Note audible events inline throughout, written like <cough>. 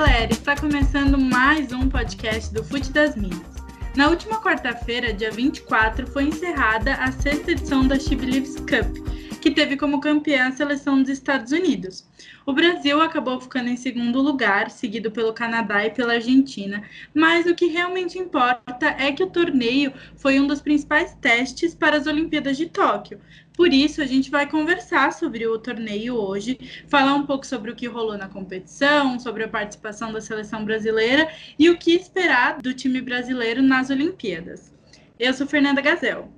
galera! Está começando mais um podcast do Fute das Minas. Na última quarta-feira, dia 24, foi encerrada a sexta edição da She Believes Cup, que teve como campeã a seleção dos Estados Unidos. O Brasil acabou ficando em segundo lugar, seguido pelo Canadá e pela Argentina, mas o que realmente importa é que o torneio foi um dos principais testes para as Olimpíadas de Tóquio. Por isso, a gente vai conversar sobre o torneio hoje, falar um pouco sobre o que rolou na competição, sobre a participação da seleção brasileira e o que esperar do time brasileiro nas Olimpíadas. Eu sou Fernanda Gazel.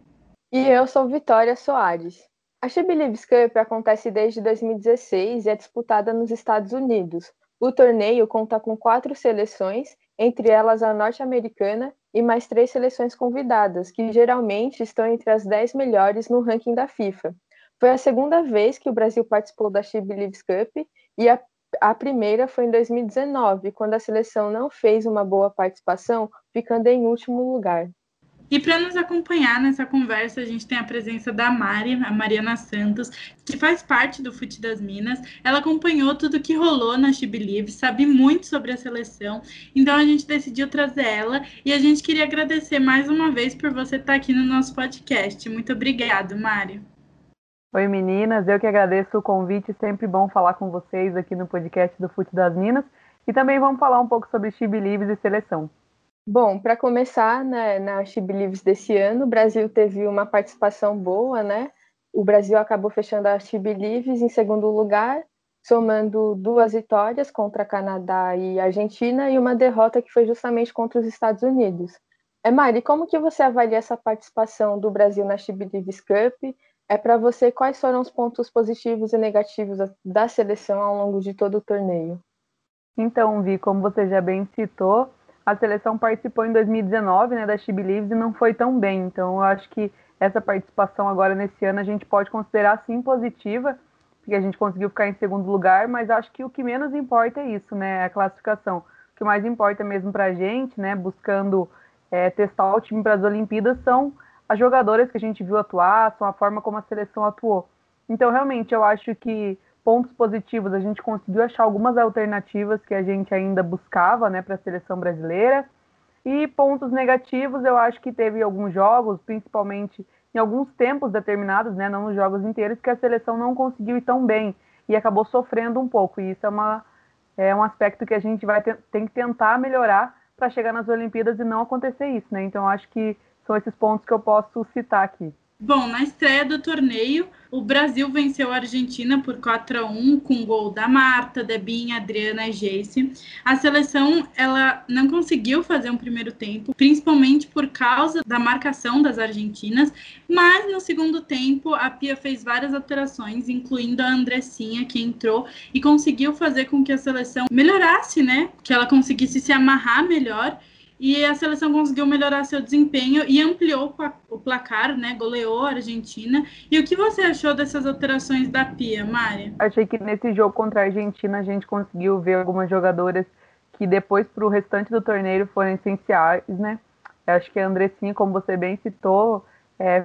E eu sou Vitória Soares. A She Believes Cup acontece desde 2016 e é disputada nos Estados Unidos. O torneio conta com quatro seleções, entre elas a norte-americana e mais três seleções convidadas, que geralmente estão entre as dez melhores no ranking da FIFA. Foi a segunda vez que o Brasil participou da She Believes Cup e a, a primeira foi em 2019, quando a seleção não fez uma boa participação, ficando em último lugar. E para nos acompanhar nessa conversa, a gente tem a presença da Mari, a Mariana Santos, que faz parte do Fute das Minas. Ela acompanhou tudo que rolou na She sabe muito sobre a seleção. Então a gente decidiu trazer ela e a gente queria agradecer mais uma vez por você estar aqui no nosso podcast. Muito obrigado, Mari. Oi meninas, eu que agradeço o convite, sempre bom falar com vocês aqui no podcast do Fute das Minas. E também vamos falar um pouco sobre She Believes e seleção. Bom, para começar, né, na She Believes desse ano, o Brasil teve uma participação boa, né? O Brasil acabou fechando a She Believes em segundo lugar, somando duas vitórias contra Canadá e Argentina e uma derrota que foi justamente contra os Estados Unidos. É, Mari, como que você avalia essa participação do Brasil na She Believes Cup? É para você quais foram os pontos positivos e negativos da seleção ao longo de todo o torneio? Então, Vi, como você já bem citou, a seleção participou em 2019 né, da She Believes e não foi tão bem. Então, eu acho que essa participação agora nesse ano a gente pode considerar sim positiva, porque a gente conseguiu ficar em segundo lugar, mas acho que o que menos importa é isso, né? A classificação. O que mais importa mesmo para a gente, né? Buscando é, testar o time para as Olimpíadas, são as jogadoras que a gente viu atuar, são a forma como a seleção atuou. Então, realmente, eu acho que pontos positivos, a gente conseguiu achar algumas alternativas que a gente ainda buscava né, para a seleção brasileira. E pontos negativos, eu acho que teve alguns jogos, principalmente em alguns tempos determinados, né, não nos jogos inteiros, que a seleção não conseguiu ir tão bem e acabou sofrendo um pouco. E isso é, uma, é um aspecto que a gente vai ter, tem que tentar melhorar para chegar nas Olimpíadas e não acontecer isso. Né? Então, acho que são esses pontos que eu posso citar aqui. Bom, na estreia do torneio, o Brasil venceu a Argentina por 4 a 1 com gol da Marta, Debinha, Adriana e Jace. A seleção ela não conseguiu fazer um primeiro tempo, principalmente por causa da marcação das argentinas, mas no segundo tempo a Pia fez várias alterações, incluindo a Andressinha que entrou e conseguiu fazer com que a seleção melhorasse, né? Que ela conseguisse se amarrar melhor e a seleção conseguiu melhorar seu desempenho e ampliou o placar, né? Goleou a Argentina. E o que você achou dessas alterações da Pia, Mari? Achei que nesse jogo contra a Argentina a gente conseguiu ver algumas jogadoras que depois para o restante do torneio foram essenciais, né? Eu acho que a Andressinha, como você bem citou, é,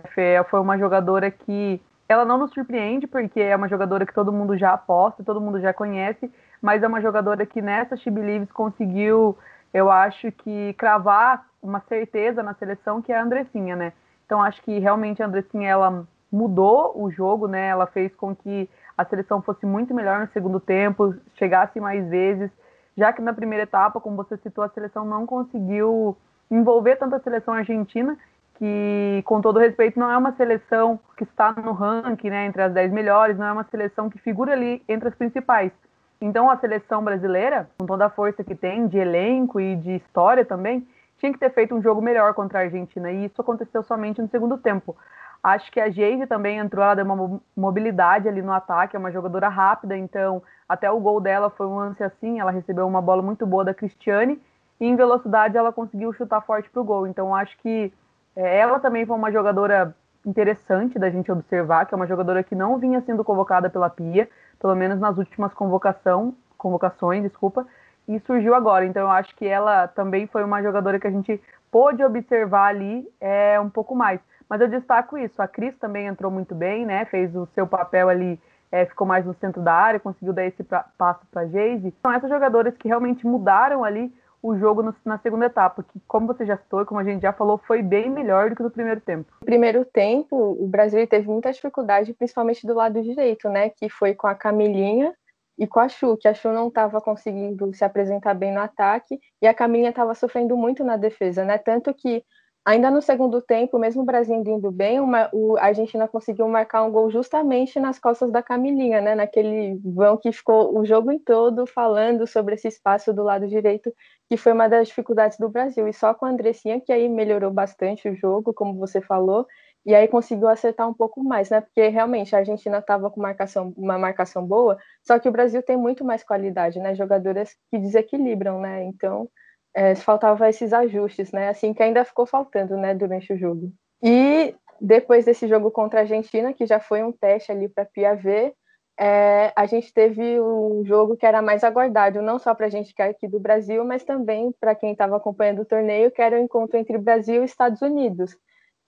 foi uma jogadora que ela não nos surpreende porque é uma jogadora que todo mundo já aposta, todo mundo já conhece, mas é uma jogadora que nessa She Believes conseguiu eu acho que cravar uma certeza na seleção que é a Andressinha, né? Então acho que realmente a Andressinha ela mudou o jogo, né? Ela fez com que a seleção fosse muito melhor no segundo tempo, chegasse mais vezes, já que na primeira etapa, como você citou, a seleção não conseguiu envolver tanto a seleção argentina, que com todo respeito não é uma seleção que está no ranking, né, entre as 10 melhores, não é uma seleção que figura ali entre as principais. Então a seleção brasileira, com toda a força que tem de elenco e de história também, tinha que ter feito um jogo melhor contra a Argentina e isso aconteceu somente no segundo tempo. Acho que a Geise também entrou, ela deu uma mobilidade ali no ataque, é uma jogadora rápida, então até o gol dela foi um lance assim, ela recebeu uma bola muito boa da Cristiane e em velocidade ela conseguiu chutar forte para o gol. Então acho que é, ela também foi uma jogadora interessante da gente observar, que é uma jogadora que não vinha sendo convocada pela Pia, pelo menos nas últimas convocação, convocações, desculpa, e surgiu agora. Então eu acho que ela também foi uma jogadora que a gente pôde observar ali é, um pouco mais. Mas eu destaco isso, a Cris também entrou muito bem, né? Fez o seu papel ali é, ficou mais no centro da área, conseguiu dar esse pra, passo para Geise. São essas jogadoras que realmente mudaram ali o jogo no, na segunda etapa, que, como você já citou como a gente já falou, foi bem melhor do que no primeiro tempo. No primeiro tempo, o Brasil teve muita dificuldade, principalmente do lado direito, né? Que foi com a Camilinha e com a Chu, que a Chu não estava conseguindo se apresentar bem no ataque e a Camilinha estava sofrendo muito na defesa, né? Tanto que Ainda no segundo tempo, mesmo o Brasil indo bem, uma, o, a Argentina conseguiu marcar um gol justamente nas costas da Camilinha, né? Naquele vão que ficou o jogo em todo falando sobre esse espaço do lado direito, que foi uma das dificuldades do Brasil. E só com a Andressinha, que aí melhorou bastante o jogo, como você falou, e aí conseguiu acertar um pouco mais, né? Porque realmente a Argentina estava com marcação, uma marcação boa, só que o Brasil tem muito mais qualidade, né? Jogadoras que desequilibram, né? Então é, faltava esses ajustes, né? Assim que ainda ficou faltando, né, durante o jogo. E depois desse jogo contra a Argentina, que já foi um teste ali para a Pia ver, é, a gente teve um jogo que era mais aguardado, não só para a gente que é aqui do Brasil, mas também para quem estava acompanhando o torneio, que era o encontro entre Brasil e Estados Unidos,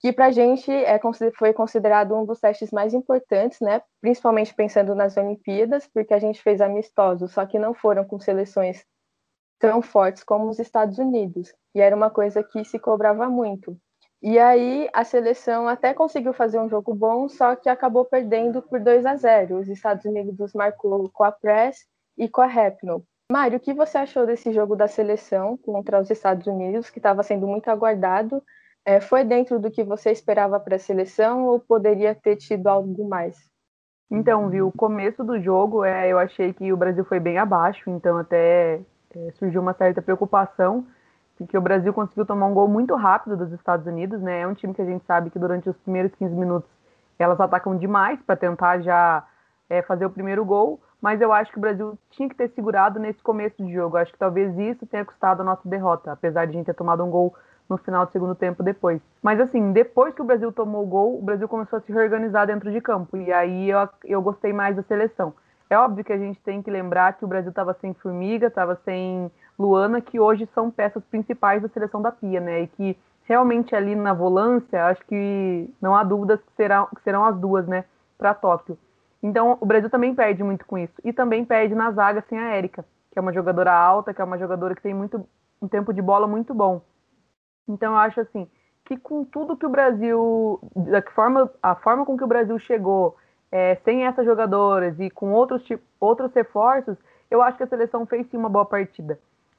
que para a gente é, foi considerado um dos testes mais importantes, né? principalmente pensando nas Olimpíadas, porque a gente fez amistosos, só que não foram com seleções tão fortes como os Estados Unidos. E era uma coisa que se cobrava muito. E aí a seleção até conseguiu fazer um jogo bom, só que acabou perdendo por 2 a 0. Os Estados Unidos marcou com a Press e com a Rapno. Mário, o que você achou desse jogo da seleção contra os Estados Unidos, que estava sendo muito aguardado? É, foi dentro do que você esperava para a seleção ou poderia ter tido algo mais? Então, viu, o começo do jogo, é, eu achei que o Brasil foi bem abaixo, então até é, surgiu uma certa preocupação porque o Brasil conseguiu tomar um gol muito rápido dos Estados Unidos, né? É um time que a gente sabe que durante os primeiros 15 minutos elas atacam demais para tentar já é, fazer o primeiro gol, mas eu acho que o Brasil tinha que ter segurado nesse começo de jogo. Acho que talvez isso tenha custado a nossa derrota, apesar de a gente ter tomado um gol no final do segundo tempo depois. Mas assim, depois que o Brasil tomou o gol, o Brasil começou a se reorganizar dentro de campo, e aí eu, eu gostei mais da seleção. É óbvio que a gente tem que lembrar que o Brasil estava sem Formiga, estava sem Luana, que hoje são peças principais da seleção da Pia, né? E que realmente ali na volância, acho que não há dúvidas que serão, que serão as duas, né? Para Tóquio. Então o Brasil também perde muito com isso. E também perde na zaga sem a Érica, que é uma jogadora alta, que é uma jogadora que tem muito, um tempo de bola muito bom. Então eu acho assim que com tudo que o Brasil, da forma, a forma com que o Brasil chegou é, sem essas jogadoras e com outros, outros reforços, eu acho que a seleção fez sim uma boa partida.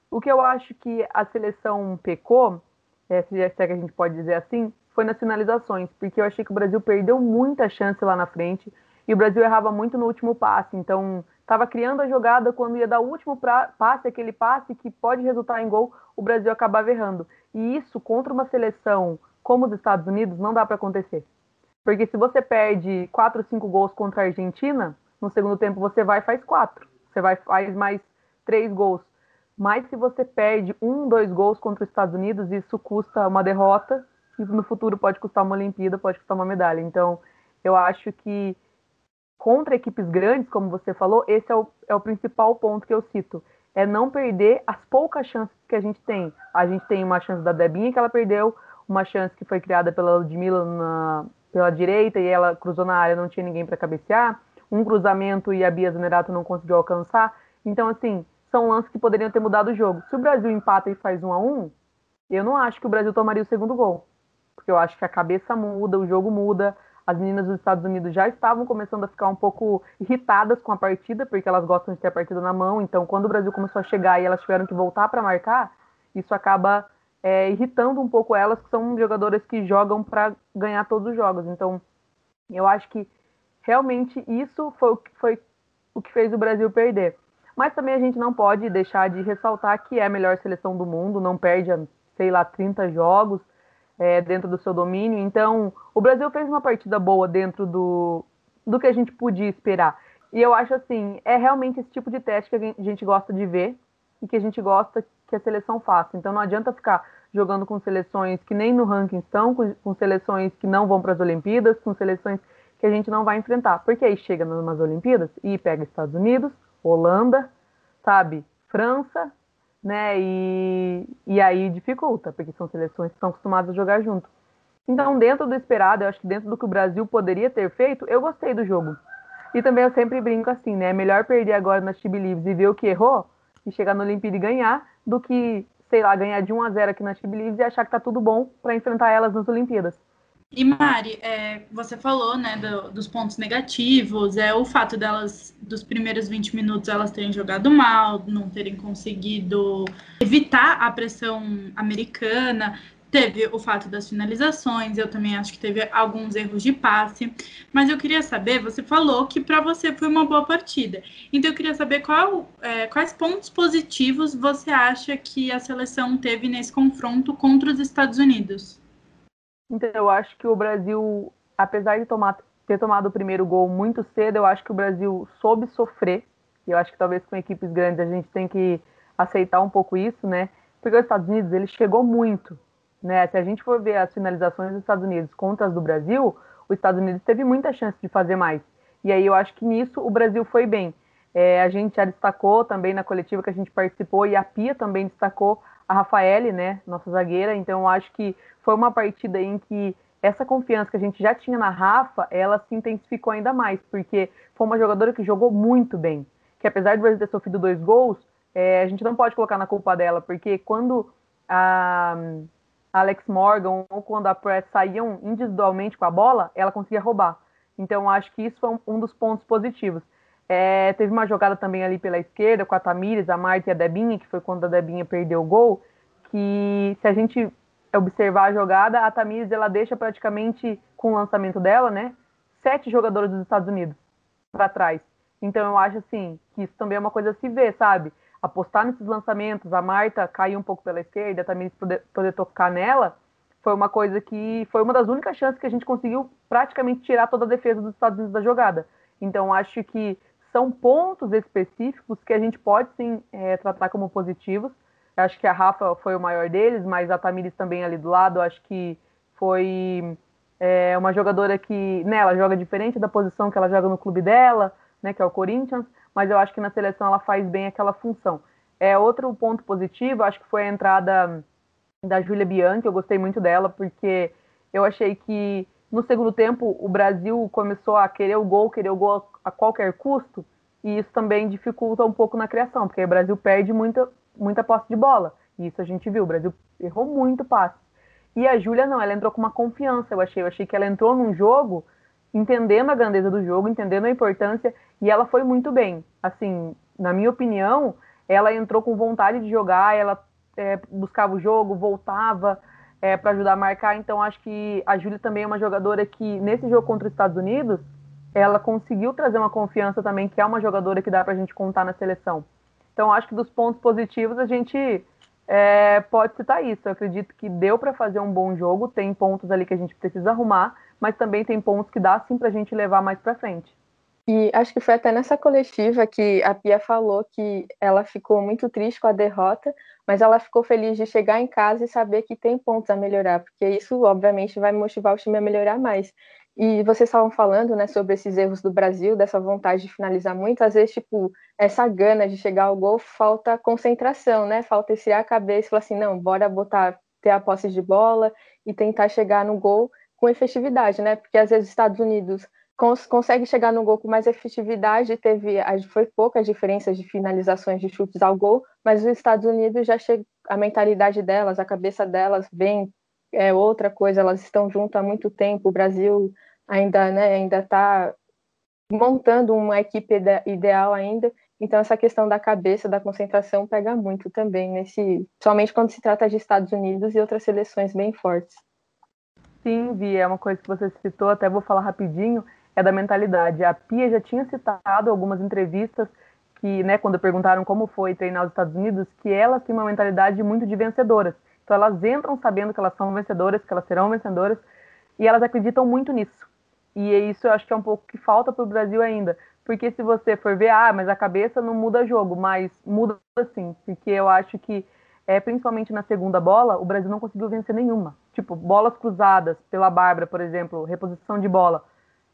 O que eu acho que a seleção pecou, é, se é que a gente pode dizer assim, foi nas finalizações, porque eu achei que o Brasil perdeu muita chance lá na frente e o Brasil errava muito no último passe. Então, estava criando a jogada quando ia dar o último pra, passe, aquele passe que pode resultar em gol, o Brasil acabava errando. E isso contra uma seleção como os Estados Unidos não dá para acontecer. Porque se você perde 4, 5 gols contra a Argentina, no segundo tempo você vai e faz 4. Você vai faz mais 3 gols. Mas se você perde um, dois gols contra os Estados Unidos, isso custa uma derrota e no futuro pode custar uma Olimpíada, pode custar uma medalha. Então, eu acho que contra equipes grandes, como você falou, esse é o, é o principal ponto que eu cito. É não perder as poucas chances que a gente tem. A gente tem uma chance da Debinha que ela perdeu, uma chance que foi criada pela Ludmilla na, pela direita e ela cruzou na área, não tinha ninguém para cabecear. Um cruzamento e a Bia Zanerato não conseguiu alcançar. Então, assim, são lances que poderiam ter mudado o jogo. Se o Brasil empata e faz um a um, eu não acho que o Brasil tomaria o segundo gol. Porque eu acho que a cabeça muda, o jogo muda. As meninas dos Estados Unidos já estavam começando a ficar um pouco irritadas com a partida, porque elas gostam de ter a partida na mão. Então, quando o Brasil começou a chegar e elas tiveram que voltar para marcar, isso acaba é, irritando um pouco elas, que são jogadoras que jogam para ganhar todos os jogos. Então, eu acho que realmente isso foi, foi o que fez o Brasil perder. Mas também a gente não pode deixar de ressaltar que é a melhor seleção do mundo, não perde, sei lá, 30 jogos é, dentro do seu domínio. Então, o Brasil fez uma partida boa dentro do, do que a gente podia esperar. E eu acho assim, é realmente esse tipo de teste que a gente gosta de ver e que a gente gosta que a seleção faça. Então não adianta ficar jogando com seleções que nem no ranking estão, com, com seleções que não vão para as Olimpíadas, com seleções que a gente não vai enfrentar. Porque aí chega nas Olimpíadas e pega Estados Unidos, Holanda, sabe, França, né? E, e aí dificulta, porque são seleções que estão acostumadas a jogar junto. Então, dentro do esperado, eu acho que dentro do que o Brasil poderia ter feito, eu gostei do jogo. E também eu sempre brinco assim, né? É melhor perder agora na Chibi Leaves e ver o que errou e chegar no Olimpíada e ganhar do que, sei lá, ganhar de 1 a 0 aqui na Chibi Leaves e achar que tá tudo bom para enfrentar elas nas Olimpíadas. E Mari, é, você falou, né, do, dos pontos negativos, é o fato delas, dos primeiros 20 minutos, elas terem jogado mal, não terem conseguido evitar a pressão americana. Teve o fato das finalizações, eu também acho que teve alguns erros de passe. Mas eu queria saber, você falou que para você foi uma boa partida. Então eu queria saber qual, é, quais pontos positivos você acha que a seleção teve nesse confronto contra os Estados Unidos. Então, eu acho que o Brasil, apesar de tomar, ter tomado o primeiro gol muito cedo, eu acho que o Brasil soube sofrer. Eu acho que talvez com equipes grandes a gente tem que aceitar um pouco isso, né? Porque os Estados Unidos, ele chegou muito, né? Se a gente for ver as finalizações dos Estados Unidos contra as do Brasil, os Estados Unidos teve muita chance de fazer mais. E aí eu acho que nisso o Brasil foi bem. É, a gente já destacou também na coletiva que a gente participou e a Pia também destacou a Rafaele, né, nossa zagueira. Então eu acho que foi uma partida em que essa confiança que a gente já tinha na Rafa, ela se intensificou ainda mais, porque foi uma jogadora que jogou muito bem. Que apesar do Brasil ter sofrido dois gols, é, a gente não pode colocar na culpa dela, porque quando a, Alex Morgan ou quando a Press saíam individualmente com a bola, ela conseguia roubar. Então, acho que isso foi um, dos pontos positivos. É, teve uma jogada também ali pela esquerda com a Tamires, a Marta e a Debinha, que foi quando a Debinha perdeu o gol, que se a gente observar a jogada, a Tamires ela deixa praticamente com o lançamento dela, né, sete jogadores dos Estados Unidos para trás. Então eu acho assim que isso também é uma coisa a se ver, sabe? Apostar nesses lançamentos, a Marta cair um pouco pela esquerda, Tamires poder, poder tocar nela, foi uma coisa que foi uma das únicas chances que a gente conseguiu praticamente tirar toda a defesa dos Estados Unidos da jogada. Então acho que são pontos específicos que a gente pode sim é, tratar como positivos Acho que a Rafa foi o maior deles, mas a Tamires também ali do lado, acho que foi é, uma jogadora que, né, ela joga diferente da posição que ela joga no clube dela, né, que é o Corinthians, mas eu acho que na seleção ela faz bem aquela função. É outro ponto positivo, acho que foi a entrada da Júlia Bianchi, eu gostei muito dela, porque eu achei que no segundo tempo o Brasil começou a querer o gol, querer o gol a qualquer custo, e isso também dificulta um pouco na criação, porque o Brasil perde muita, muita posse de bola. E isso a gente viu, o Brasil errou muito passe. E a Júlia não, ela entrou com uma confiança, eu achei. Eu achei que ela entrou num jogo entendendo a grandeza do jogo, entendendo a importância, e ela foi muito bem. Assim, na minha opinião, ela entrou com vontade de jogar, ela é, buscava o jogo, voltava é, para ajudar a marcar. Então, acho que a Júlia também é uma jogadora que, nesse jogo contra os Estados Unidos, ela conseguiu trazer uma confiança também, que é uma jogadora que dá para a gente contar na seleção. Então, acho que dos pontos positivos a gente é, pode citar isso. Eu acredito que deu para fazer um bom jogo, tem pontos ali que a gente precisa arrumar, mas também tem pontos que dá sim para a gente levar mais para frente. E acho que foi até nessa coletiva que a Pia falou que ela ficou muito triste com a derrota, mas ela ficou feliz de chegar em casa e saber que tem pontos a melhorar, porque isso, obviamente, vai motivar o time a melhorar mais. E vocês estavam falando, né, sobre esses erros do Brasil, dessa vontade de finalizar muito, às vezes, tipo, essa gana de chegar ao gol, falta concentração, né? Falta esse a cabeça e falar assim, não, bora botar, ter a posse de bola e tentar chegar no gol com efetividade, né? Porque às vezes os Estados Unidos cons consegue chegar no gol com mais efetividade, teve, foi poucas diferenças de finalizações de chutes ao gol, mas os Estados Unidos já chega, a mentalidade delas, a cabeça delas vem é outra coisa, elas estão juntas há muito tempo, o Brasil ainda né, ainda está montando uma equipe ideal ainda, então essa questão da cabeça, da concentração pega muito também nesse, somente quando se trata de Estados Unidos e outras seleções bem fortes. Sim, Vi, é uma coisa que você citou, até vou falar rapidinho, é da mentalidade. A Pia já tinha citado algumas entrevistas que, né, quando perguntaram como foi treinar os Estados Unidos, que ela tem uma mentalidade muito de vencedoras. Então elas entram sabendo que elas são vencedoras, que elas serão vencedoras, e elas acreditam muito nisso. E isso eu acho que é um pouco que falta para o Brasil ainda. Porque se você for ver, ah, mas a cabeça não muda jogo, mas muda sim. Porque eu acho que, é, principalmente na segunda bola, o Brasil não conseguiu vencer nenhuma. Tipo, bolas cruzadas pela Bárbara, por exemplo, reposição de bola.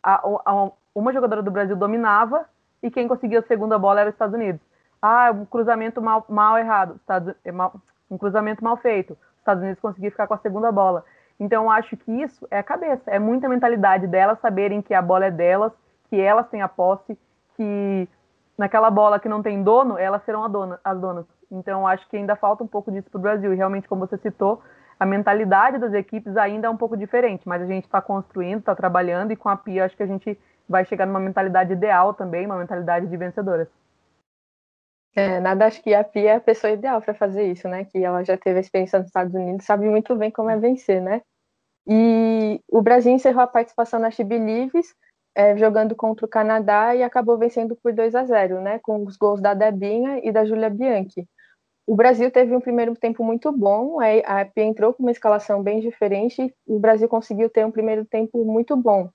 A, a, uma jogadora do Brasil dominava e quem conseguia a segunda bola era os Estados Unidos. Ah, um cruzamento mal, mal errado, Estados, é mal, um cruzamento mal feito. Estados Unidos conseguir ficar com a segunda bola. Então, acho que isso é a cabeça, é muita mentalidade delas saberem que a bola é delas, que elas têm a posse, que naquela bola que não tem dono, elas serão dona, as donas. Então, acho que ainda falta um pouco disso para o Brasil. E realmente, como você citou, a mentalidade das equipes ainda é um pouco diferente, mas a gente está construindo, está trabalhando, e com a Pia acho que a gente vai chegar numa mentalidade ideal também, uma mentalidade de vencedoras. É, nada, acho que a Pia é a pessoa ideal para fazer isso, né? Que ela já teve a experiência nos Estados Unidos, sabe muito bem como é vencer, né? E o Brasil encerrou a participação na She Believes, é, jogando contra o Canadá e acabou vencendo por 2 a 0, né? Com os gols da Debinha e da Julia Bianchi. O Brasil teve um primeiro tempo muito bom, a Pia entrou com uma escalação bem diferente, e o Brasil conseguiu ter um primeiro tempo muito bom.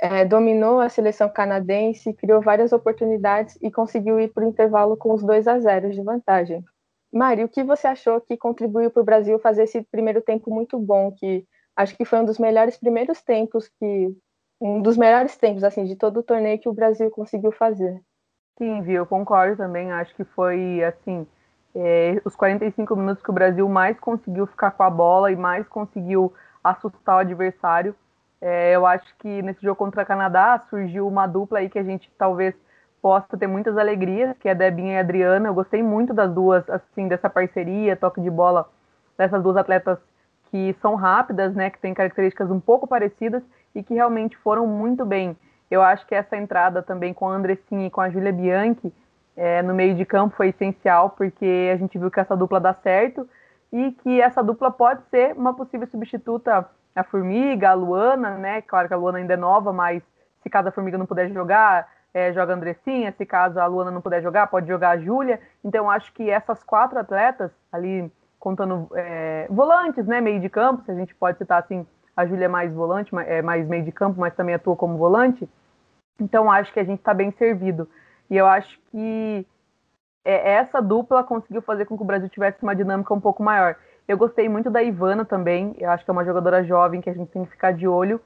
É, dominou a seleção canadense, criou várias oportunidades e conseguiu ir para o intervalo com os 2 a 0 de vantagem. Mari, o que você achou que contribuiu para o Brasil fazer esse primeiro tempo muito bom, que acho que foi um dos melhores primeiros tempos que um dos melhores tempos assim de todo o torneio que o Brasil conseguiu fazer. Sim, viu, eu concordo também, acho que foi assim, é, os 45 minutos que o Brasil mais conseguiu ficar com a bola e mais conseguiu assustar o adversário. É, eu acho que nesse jogo contra o Canadá surgiu uma dupla aí que a gente talvez possa ter muitas alegrias, que é Debinha e Adriana. Eu gostei muito das duas, assim, dessa parceria, toque de bola dessas duas atletas que são rápidas, né, que têm características um pouco parecidas e que realmente foram muito bem. Eu acho que essa entrada também com a Andressinha e com a Júlia Bianchi é, no meio de campo foi essencial, porque a gente viu que essa dupla dá certo e que essa dupla pode ser uma possível substituta à Formiga, a Luana, né? Claro que a Luana ainda é nova, mas se caso a Formiga não puder jogar, é, joga a Andressinha, se caso a Luana não puder jogar, pode jogar a Júlia. Então, acho que essas quatro atletas, ali contando é, volantes, né? Meio de campo, se a gente pode citar assim, a Júlia é mais volante, é mais meio de campo, mas também atua como volante. Então, acho que a gente está bem servido. E eu acho que é, essa dupla conseguiu fazer com que o Brasil tivesse uma dinâmica um pouco maior. Eu gostei muito da Ivana também, eu acho que é uma jogadora jovem que a gente tem que ficar de olho,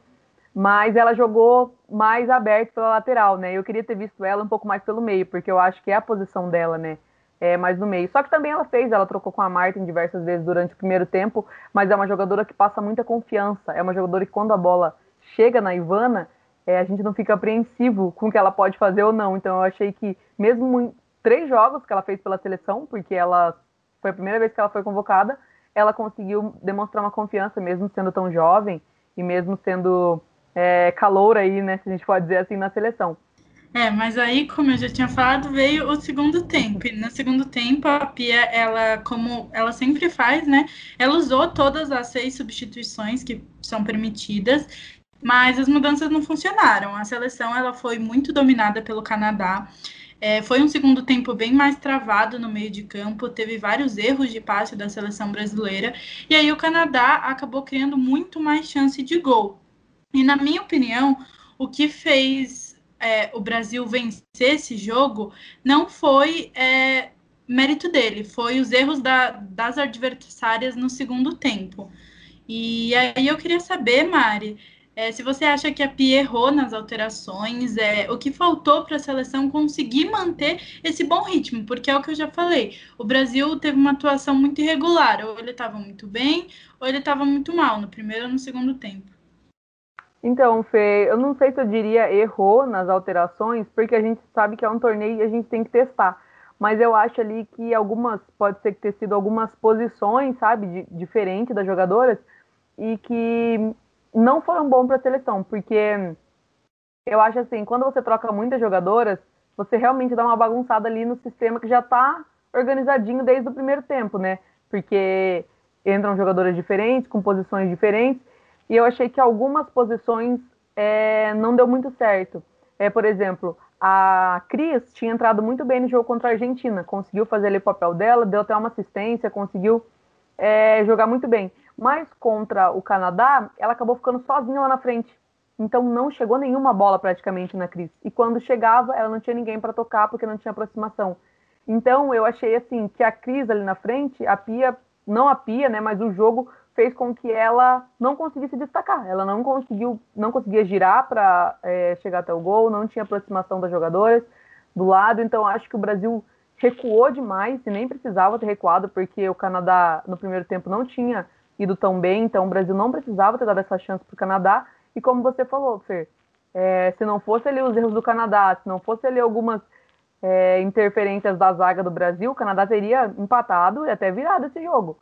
mas ela jogou mais aberto pela lateral, né? Eu queria ter visto ela um pouco mais pelo meio, porque eu acho que é a posição dela, né? É mais no meio. Só que também ela fez, ela trocou com a Martin diversas vezes durante o primeiro tempo, mas é uma jogadora que passa muita confiança. É uma jogadora que quando a bola chega na Ivana, é, a gente não fica apreensivo com o que ela pode fazer ou não. Então eu achei que, mesmo em três jogos que ela fez pela seleção, porque ela foi a primeira vez que ela foi convocada, ela conseguiu demonstrar uma confiança, mesmo sendo tão jovem e mesmo sendo é, caloura aí, né, se a gente pode dizer assim, na seleção. É, mas aí, como eu já tinha falado, veio o segundo tempo. E no segundo tempo, a Pia, ela, como ela sempre faz, né? Ela usou todas as seis substituições que são permitidas mas as mudanças não funcionaram. A seleção ela foi muito dominada pelo Canadá. É, foi um segundo tempo bem mais travado no meio de campo, teve vários erros de passe da seleção brasileira, e aí o Canadá acabou criando muito mais chance de gol. E na minha opinião, o que fez é, o Brasil vencer esse jogo não foi é, mérito dele, foi os erros da, das adversárias no segundo tempo. E aí eu queria saber, Mari, é, se você acha que a Pia errou nas alterações, é, o que faltou para a seleção conseguir manter esse bom ritmo, porque é o que eu já falei, o Brasil teve uma atuação muito irregular, ou ele estava muito bem, ou ele estava muito mal, no primeiro ou no segundo tempo. Então, Fê, eu não sei se eu diria errou nas alterações, porque a gente sabe que é um torneio e a gente tem que testar. Mas eu acho ali que algumas, pode ser que ter sido algumas posições, sabe, de, diferente das jogadoras, e que não foram bons para a seleção, porque eu acho assim, quando você troca muitas jogadoras, você realmente dá uma bagunçada ali no sistema que já está organizadinho desde o primeiro tempo, né? Porque entram jogadoras diferentes, com posições diferentes, e eu achei que algumas posições é, não deu muito certo. É, por exemplo, a Cris tinha entrado muito bem no jogo contra a Argentina, conseguiu fazer ali o papel dela, deu até uma assistência, conseguiu é, jogar muito bem. Mas contra o Canadá, ela acabou ficando sozinha lá na frente. Então não chegou nenhuma bola praticamente na Cris. E quando chegava, ela não tinha ninguém para tocar porque não tinha aproximação. Então eu achei assim que a Cris ali na frente, a Pia, não a Pia, né, mas o jogo fez com que ela não conseguisse destacar. Ela não conseguiu, não conseguia girar para é, chegar até o gol, não tinha aproximação das jogadoras do lado. Então acho que o Brasil recuou demais e nem precisava ter recuado porque o Canadá no primeiro tempo não tinha ido tão bem, então o Brasil não precisava ter dado essa chance para o Canadá. E como você falou, Fer, é, se não fosse ali os erros do Canadá, se não fosse ali algumas é, interferências da zaga do Brasil, o Canadá teria empatado e até virado esse jogo.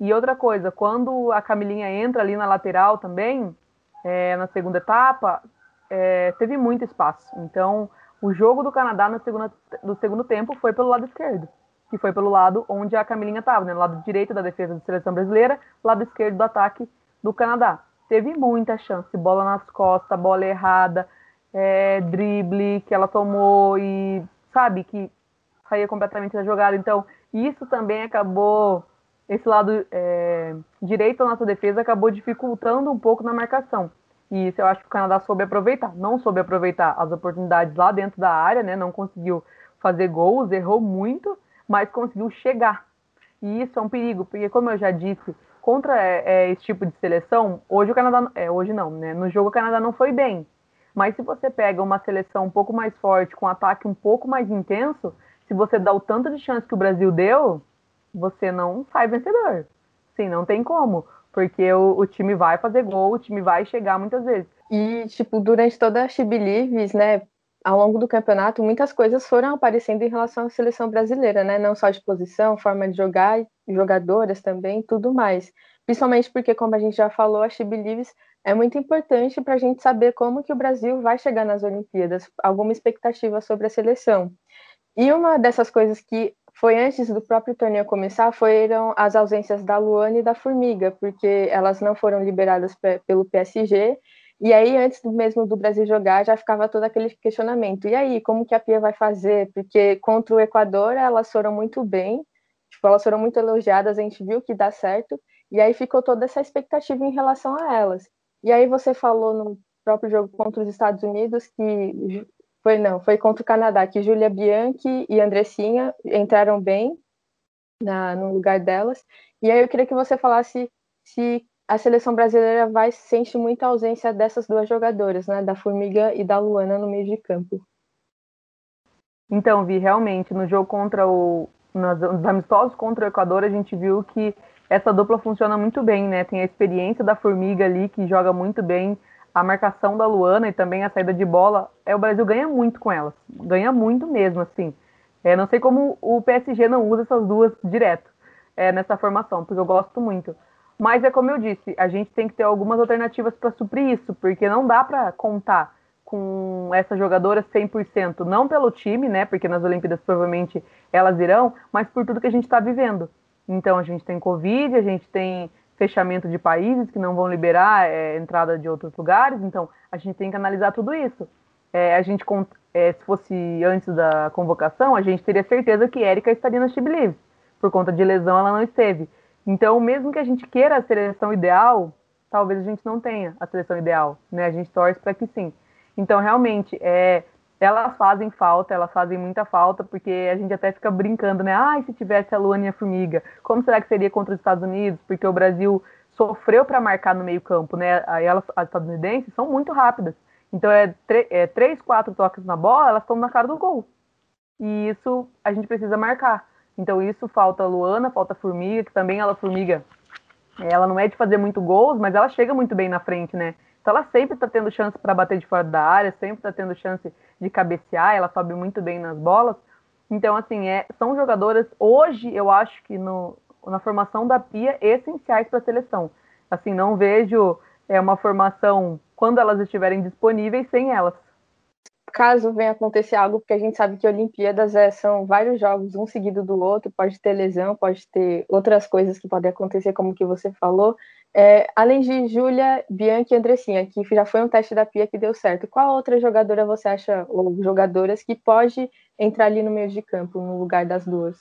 E outra coisa, quando a Camilinha entra ali na lateral também, é, na segunda etapa, é, teve muito espaço. Então, o jogo do Canadá no segundo, no segundo tempo foi pelo lado esquerdo, que foi pelo lado onde a Camilinha estava, né, lado direito da defesa da seleção brasileira, lado esquerdo do ataque do Canadá. Teve muita chance, bola nas costas, bola errada, é, drible que ela tomou e sabe que saía completamente da jogada. Então, isso também acabou esse lado é, direito da nossa defesa acabou dificultando um pouco na marcação. E isso eu acho que o Canadá soube aproveitar. Não soube aproveitar as oportunidades lá dentro da área, né? Não conseguiu fazer gols, errou muito, mas conseguiu chegar. E isso é um perigo, porque como eu já disse, contra é, é, esse tipo de seleção, hoje o Canadá, é, hoje não, né? No jogo o Canadá não foi bem. Mas se você pega uma seleção um pouco mais forte, com um ataque um pouco mais intenso, se você dá o tanto de chance que o Brasil deu, você não sai vencedor. Sim, não tem como. Porque o, o, time vai fazer gol, o time vai chegar muitas vezes. E, tipo, durante toda a She Believes, né, ao longo do campeonato, muitas coisas foram aparecendo em relação à seleção brasileira, né? Não só de posição, forma de jogar, jogadoras também, tudo mais. Principalmente porque, como a gente já falou, a She Believes é muito importante para a gente saber como que o Brasil vai chegar nas Olimpíadas, alguma expectativa sobre a seleção. E uma dessas coisas que foi antes do próprio torneio começar, foram as ausências da Luana e da Formiga, porque elas não foram liberadas pelo PSG, e aí antes mesmo do Brasil jogar, já ficava todo aquele questionamento, e aí, como que a Pia vai fazer? Porque contra o Equador, elas foram muito bem, tipo, elas foram muito elogiadas, a gente viu que dá certo, e aí ficou toda essa expectativa em relação a elas. E aí você falou no próprio jogo contra os Estados Unidos que foi não, foi contra o Canadá, que Júlia Bianchi e Andressinha entraram bem na, no lugar delas. E aí eu queria que você falasse se a seleção brasileira vai sente muita ausência dessas duas jogadoras, né, da Formiga e da Luana no meio de campo. Então, vi realmente no jogo contra o nos, nos amistosos contra o Equador, a gente viu que essa dupla funciona muito bem, né? Tem a experiência da Formiga ali que joga muito bem a marcação da Luana e também a saída de bola, é o Brasil ganha muito com elas. Ganha muito mesmo, assim. É, não sei como o PSG não usa essas duas direto é, nessa formação, porque eu gosto muito. Mas é como eu disse, a gente tem que ter algumas alternativas para suprir isso, porque não dá para contar com essas jogadoras 100%, não pelo time, né, porque nas Olimpíadas provavelmente elas irão, mas por tudo que a gente está vivendo. Então a gente tem Covid, a gente tem fechamento de países que não vão liberar é, entrada de outros lugares, então a gente tem que analisar tudo isso. É, a gente, é, se fosse antes da convocação, a gente teria certeza que Érica estaria na Chibilives. Por conta de lesão, ela não esteve. Então, mesmo que a gente queira a seleção ideal, talvez a gente não tenha a seleção ideal, né? A gente torce para que sim. Então, realmente, é, elas fazem falta, elas fazem muita falta, porque a gente até fica brincando, né? Ah, se tivesse a Luana e a Formiga, como será que seria contra os Estados Unidos? Porque o Brasil sofreu para marcar no meio campo, né? Aí elas, as estadunidenses, são muito rápidas. Então, é, é três, quatro toques na bola, elas estão na cara do gol. E isso a gente precisa marcar. Então, isso falta a Luana, falta a Formiga, que também ela, Formiga, ela não é de fazer muito gols, mas ela chega muito bem na frente, né? Então ela sempre está tendo chance para bater de fora da área, sempre está tendo chance de cabecear, ela sobe muito bem nas bolas. Então, assim, é, são jogadoras, hoje, eu acho que no, na formação da Pia, essenciais para a seleção. Assim, não vejo é, uma formação, quando elas estiverem disponíveis, sem elas caso venha acontecer algo, porque a gente sabe que Olimpíadas é, são vários jogos, um seguido do outro, pode ter lesão, pode ter outras coisas que podem acontecer, como que você falou. É, além de Júlia, Bianchi e Andressinha, que já foi um teste da Pia que deu certo, qual outra jogadora você acha, ou jogadoras, que pode entrar ali no meio de campo, no lugar das duas?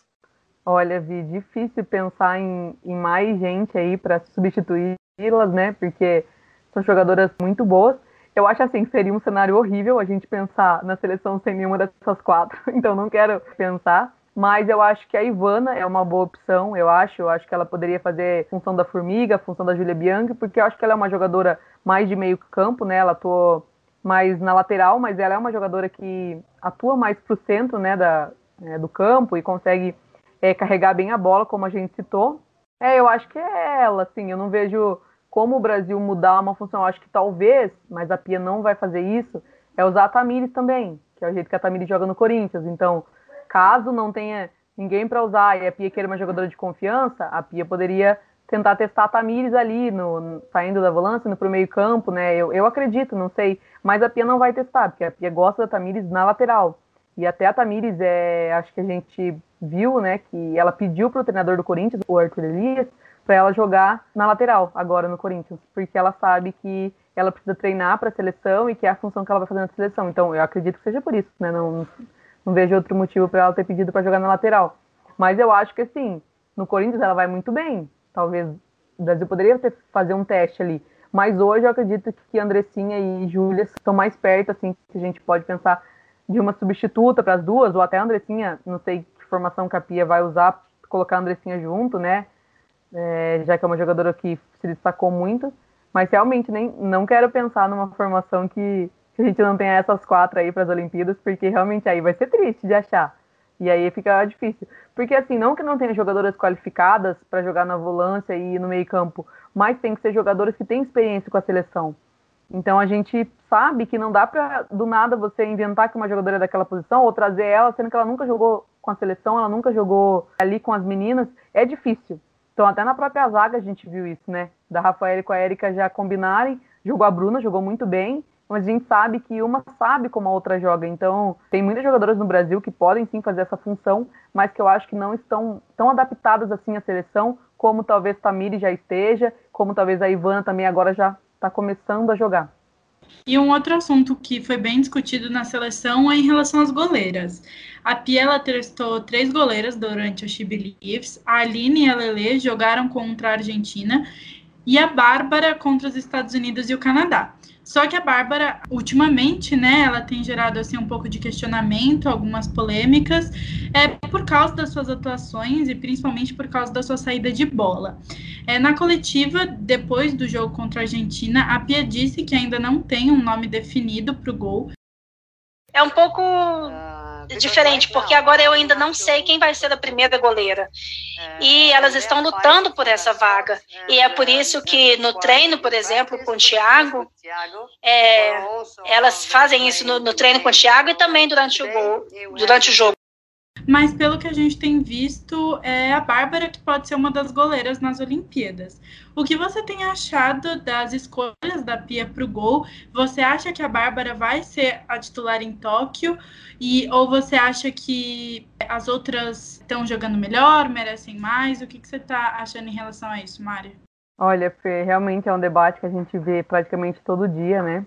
Olha, Vi, difícil pensar em, em mais gente aí para substituí-las, né? Porque são jogadoras muito boas. Eu acho assim, seria um cenário horrível a gente pensar na seleção sem nenhuma dessas quatro, <laughs> então não quero pensar. Mas eu acho que a Ivana é uma boa opção, eu acho. Eu acho que ela poderia fazer função da Formiga, função da Julia Bianchi, porque eu acho que ela é uma jogadora mais de meio campo, né? Ela atua mais na lateral, mas ela é uma jogadora que atua mais pro centro, né, da, é, do campo e consegue é, carregar bem a bola, como a gente citou. É, eu acho que é ela, assim. Eu não vejo como o Brasil mudar uma função. Acho que talvez, mas a Pia não vai fazer isso, é usar a Tamires também, que é o jeito que a Tamires joga no Corinthians. Então, caso não tenha ninguém para usar e a Pia queira uma jogadora de confiança, a Pia poderia tentar testar a Tamires ali, no, saindo da volância, para o meio campo, né? Eu, eu acredito, não sei, mas a Pia não vai testar, porque a Pia gosta da Tamires na lateral. E até a Tamires, é, acho que a gente viu, né, que ela pediu para o treinador do Corinthians, o Arthur Elias, para ela jogar na lateral agora no Corinthians, porque ela sabe que ela precisa treinar para a seleção e que é a função que ela vai fazer na seleção. Então, eu acredito que seja por isso, né? Não, não vejo outro motivo para ela ter pedido para jogar na lateral. Mas eu acho que assim, no Corinthians ela vai muito bem. Talvez o Brasil poderia ter, fazer um teste ali. Mas hoje eu acredito que Andressinha e Júlia estão mais perto, assim, que a gente pode pensar de uma substituta para as duas, ou até a Andressinha, não sei que formação que a Pia vai usar, colocar a Andressinha junto, né? É, já que é uma jogadora que se destacou muito. Mas realmente nem não quero pensar numa formação que, que a gente não tenha essas quatro aí para as Olimpíadas, porque realmente aí vai ser triste de achar. E aí fica difícil. Porque assim, não que não tenha jogadoras qualificadas para jogar na volância e no meio-campo, mas tem que ser jogadoras que têm experiência com a seleção. Então a gente sabe que não dá para do nada você inventar que uma jogadora é daquela posição ou trazer ela, sendo que ela nunca jogou com a seleção, ela nunca jogou ali com as meninas, é difícil. Então até na própria zaga a gente viu isso, né? Da Rafaela com a Erika já combinarem, jogou a Bruna, jogou muito bem, mas a gente sabe que uma sabe como a outra joga. Então tem muitas jogadoras no Brasil que podem sim fazer essa função, mas que eu acho que não estão tão adaptadas assim à seleção, como talvez Tamiri já esteja, como talvez a Ivana também agora já está começando a jogar. E um outro assunto que foi bem discutido na seleção é em relação às goleiras. A Pia ela testou três goleiras durante o She Believes. A Aline e a Lele jogaram contra a Argentina e a Bárbara contra os Estados Unidos e o Canadá. Só que a Bárbara, ultimamente, né, ela tem gerado assim um pouco de questionamento, algumas polêmicas, é por causa das suas atuações e principalmente por causa da sua saída de bola. É, na coletiva, depois do jogo contra a Argentina, a Pia disse que ainda não tem um nome definido para o gol. É um pouco diferente, porque agora eu ainda não sei quem vai ser a primeira goleira. E elas estão lutando por essa vaga. E é por isso que no treino, por exemplo, com o Thiago, é, elas fazem isso no, no, treino com o Thiago e também durante o, gol, durante o jogo. Mas pelo que a gente tem visto, é a Bárbara que pode ser uma das goleiras nas Olimpíadas. O que você tem achado das escolhas da Pia para o gol? Você acha que a Bárbara vai ser a titular em Tóquio? E, ou você acha que as outras estão jogando melhor, merecem mais? O que, que você está achando em relação a isso, Mária? Olha, Fê, realmente é um debate que a gente vê praticamente todo dia, né?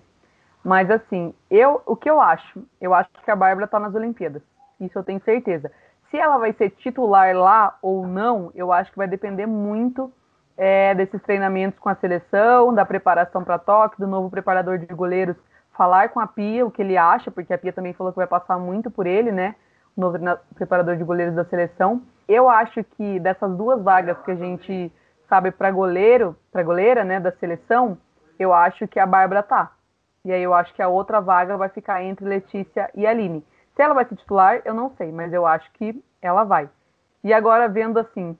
Mas assim, eu, o que eu acho? Eu acho que a Bárbara está nas Olimpíadas. Isso eu tenho certeza. Se ela vai ser titular lá ou não, eu acho que vai depender muito é, desses treinamentos com a seleção, da preparação para toque, do novo preparador de goleiros falar com a Pia o que ele acha, porque a Pia também falou que vai passar muito por ele, né? O novo preparador de goleiros da seleção. Eu acho que dessas duas vagas que a gente sabe para goleiro, para goleira, né, da seleção, eu acho que a Bárbara tá. E aí eu acho que a outra vaga vai ficar entre Letícia e Aline. Se ela vai ser titular, eu não sei, mas eu acho que ela vai. E agora, vendo assim,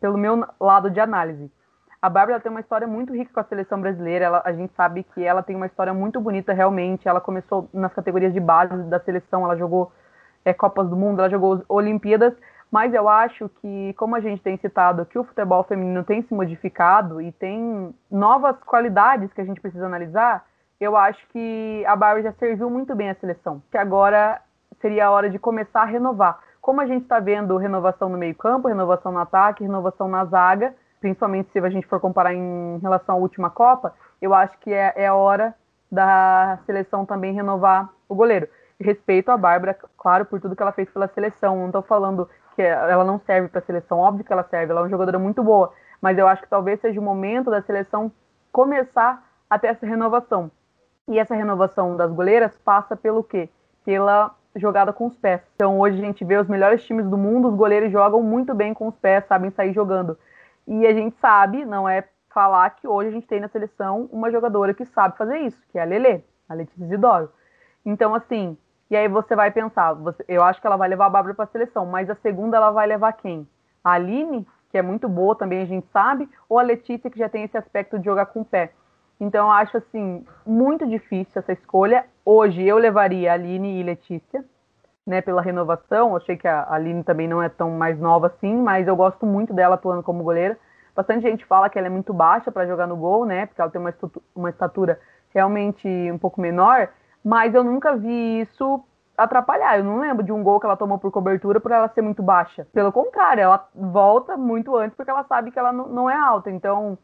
pelo meu lado de análise, a Bárbara tem uma história muito rica com a seleção brasileira. Ela, a gente sabe que ela tem uma história muito bonita, realmente. Ela começou nas categorias de base da seleção, ela jogou é, Copas do Mundo, ela jogou Olimpíadas. Mas eu acho que, como a gente tem citado, que o futebol feminino tem se modificado e tem novas qualidades que a gente precisa analisar, eu acho que a Bárbara já serviu muito bem a seleção. Que agora seria a hora de começar a renovar. Como a gente está vendo renovação no meio-campo, renovação no ataque, renovação na zaga, principalmente se a gente for comparar em relação à última Copa, eu acho que é, é hora da seleção também renovar o goleiro. Respeito a Bárbara, claro, por tudo que ela fez pela seleção. Não estou falando que ela não serve para a seleção, óbvio que ela serve, ela é uma jogadora muito boa, mas eu acho que talvez seja o momento da seleção começar a ter essa renovação. E essa renovação das goleiras passa pelo quê? Pela jogada com os pés. Então hoje a gente vê os melhores times do mundo, os goleiros jogam muito bem com os pés, sabem sair jogando. E a gente sabe, não é falar que hoje a gente tem na seleção uma jogadora que sabe fazer isso, que é a Lele, a Letícia Isidoro. Então, assim, e aí você vai pensar, você, eu acho que ela vai levar a Bárbara para a seleção, mas a segunda ela vai levar quem? A Aline, que é muito boa também, a gente sabe, ou a Letícia, que já tem esse aspecto de jogar com o pé. Então, eu acho, assim, muito difícil essa escolha. Hoje, eu levaria a Aline e Letícia, né, pela renovação. Eu achei que a Aline também não é tão mais nova assim, mas eu gosto muito dela atuando como goleira. Bastante gente fala que ela é muito baixa para jogar no gol, né, porque ela tem uma, uma estatura realmente um pouco menor, mas eu nunca vi isso atrapalhar. Eu não lembro de um gol que ela tomou por cobertura por ela ser muito baixa. Pelo contrário, ela volta muito antes porque ela sabe que ela não é alta. Então,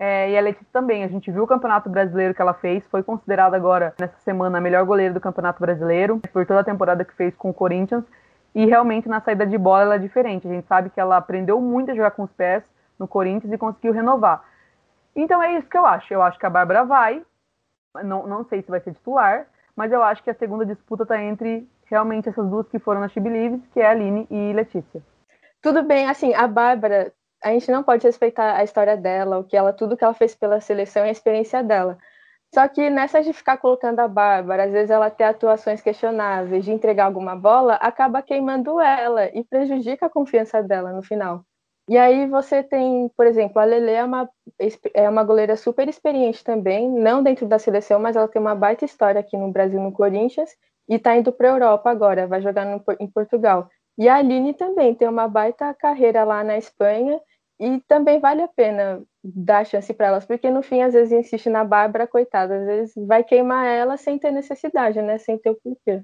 é, e a Letícia também, a gente viu o Campeonato Brasileiro que ela fez, foi considerada agora, nessa semana, a melhor goleira do Campeonato Brasileiro, por toda a temporada que fez com o Corinthians. E realmente na saída de bola ela é diferente. A gente sabe que ela aprendeu muito a jogar com os pés no Corinthians e conseguiu renovar. Então é isso que eu acho. Eu acho que a Bárbara vai. Não, não sei se vai ser titular, mas eu acho que a segunda disputa está entre realmente essas duas que foram na She Believes, que é a Aline e Letícia. Tudo bem, assim, a Bárbara a gente não pode respeitar a história dela, o que ela, tudo que ela fez pela seleção e a experiência dela. Só que nessa de ficar colocando a Bárbara, às vezes ela ter atuações questionáveis, de entregar alguma bola, acaba queimando ela e prejudica a confiança dela no final. E aí você tem, por exemplo, a Lele é uma, é uma goleira super experiente também, não dentro da seleção, mas ela tem uma baita história aqui no Brasil, no Corinthians, e está indo para a Europa agora, vai jogar no, em Portugal. E a Aline também tem uma baita carreira lá na Espanha e também vale a pena dar chance para elas, porque no fim, às vezes, insiste na Bárbara, coitada, às vezes vai queimar ela sem ter necessidade, né? Sem ter o porquê.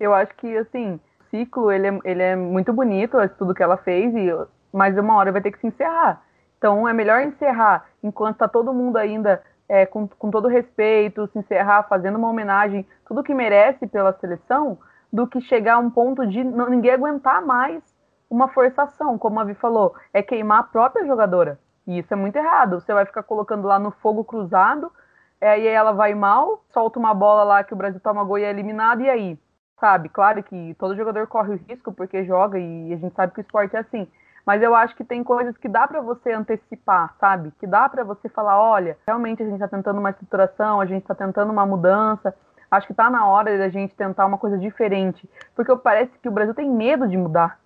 Eu acho que, assim, o ciclo, ele é, ele é muito bonito, tudo que ela fez, e, mas uma hora vai ter que se encerrar. Então, é melhor encerrar enquanto está todo mundo ainda é, com, com todo respeito, se encerrar fazendo uma homenagem, tudo que merece pela seleção, do que chegar a um ponto de ninguém aguentar mais uma forçação, como a Vi falou, é queimar a própria jogadora. E isso é muito errado. Você vai ficar colocando lá no fogo cruzado, é, aí ela vai mal, solta uma bola lá que o Brasil toma gol e é eliminado, e aí? Sabe? Claro que todo jogador corre o risco porque joga e a gente sabe que o esporte é assim. Mas eu acho que tem coisas que dá para você antecipar, sabe? Que dá para você falar, olha, realmente a gente está tentando uma estruturação, a gente está tentando uma mudança, acho que está na hora da gente tentar uma coisa diferente. Porque parece que o Brasil tem medo de mudar.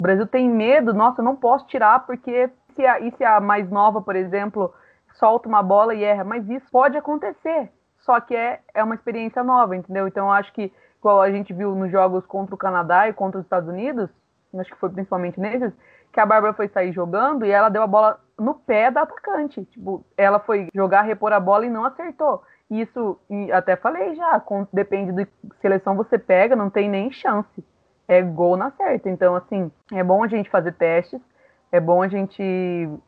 O Brasil tem medo, nossa, eu não posso tirar porque se a, e se a mais nova, por exemplo, solta uma bola e erra, mas isso pode acontecer. Só que é, é uma experiência nova, entendeu? Então eu acho que, igual a gente viu nos jogos contra o Canadá e contra os Estados Unidos, acho que foi principalmente nesses, que a Bárbara foi sair jogando e ela deu a bola no pé da atacante. Tipo, ela foi jogar, repor a bola e não acertou. Isso, até falei já, depende de seleção você pega, não tem nem chance. É gol na certa. Então, assim, é bom a gente fazer testes, é bom a gente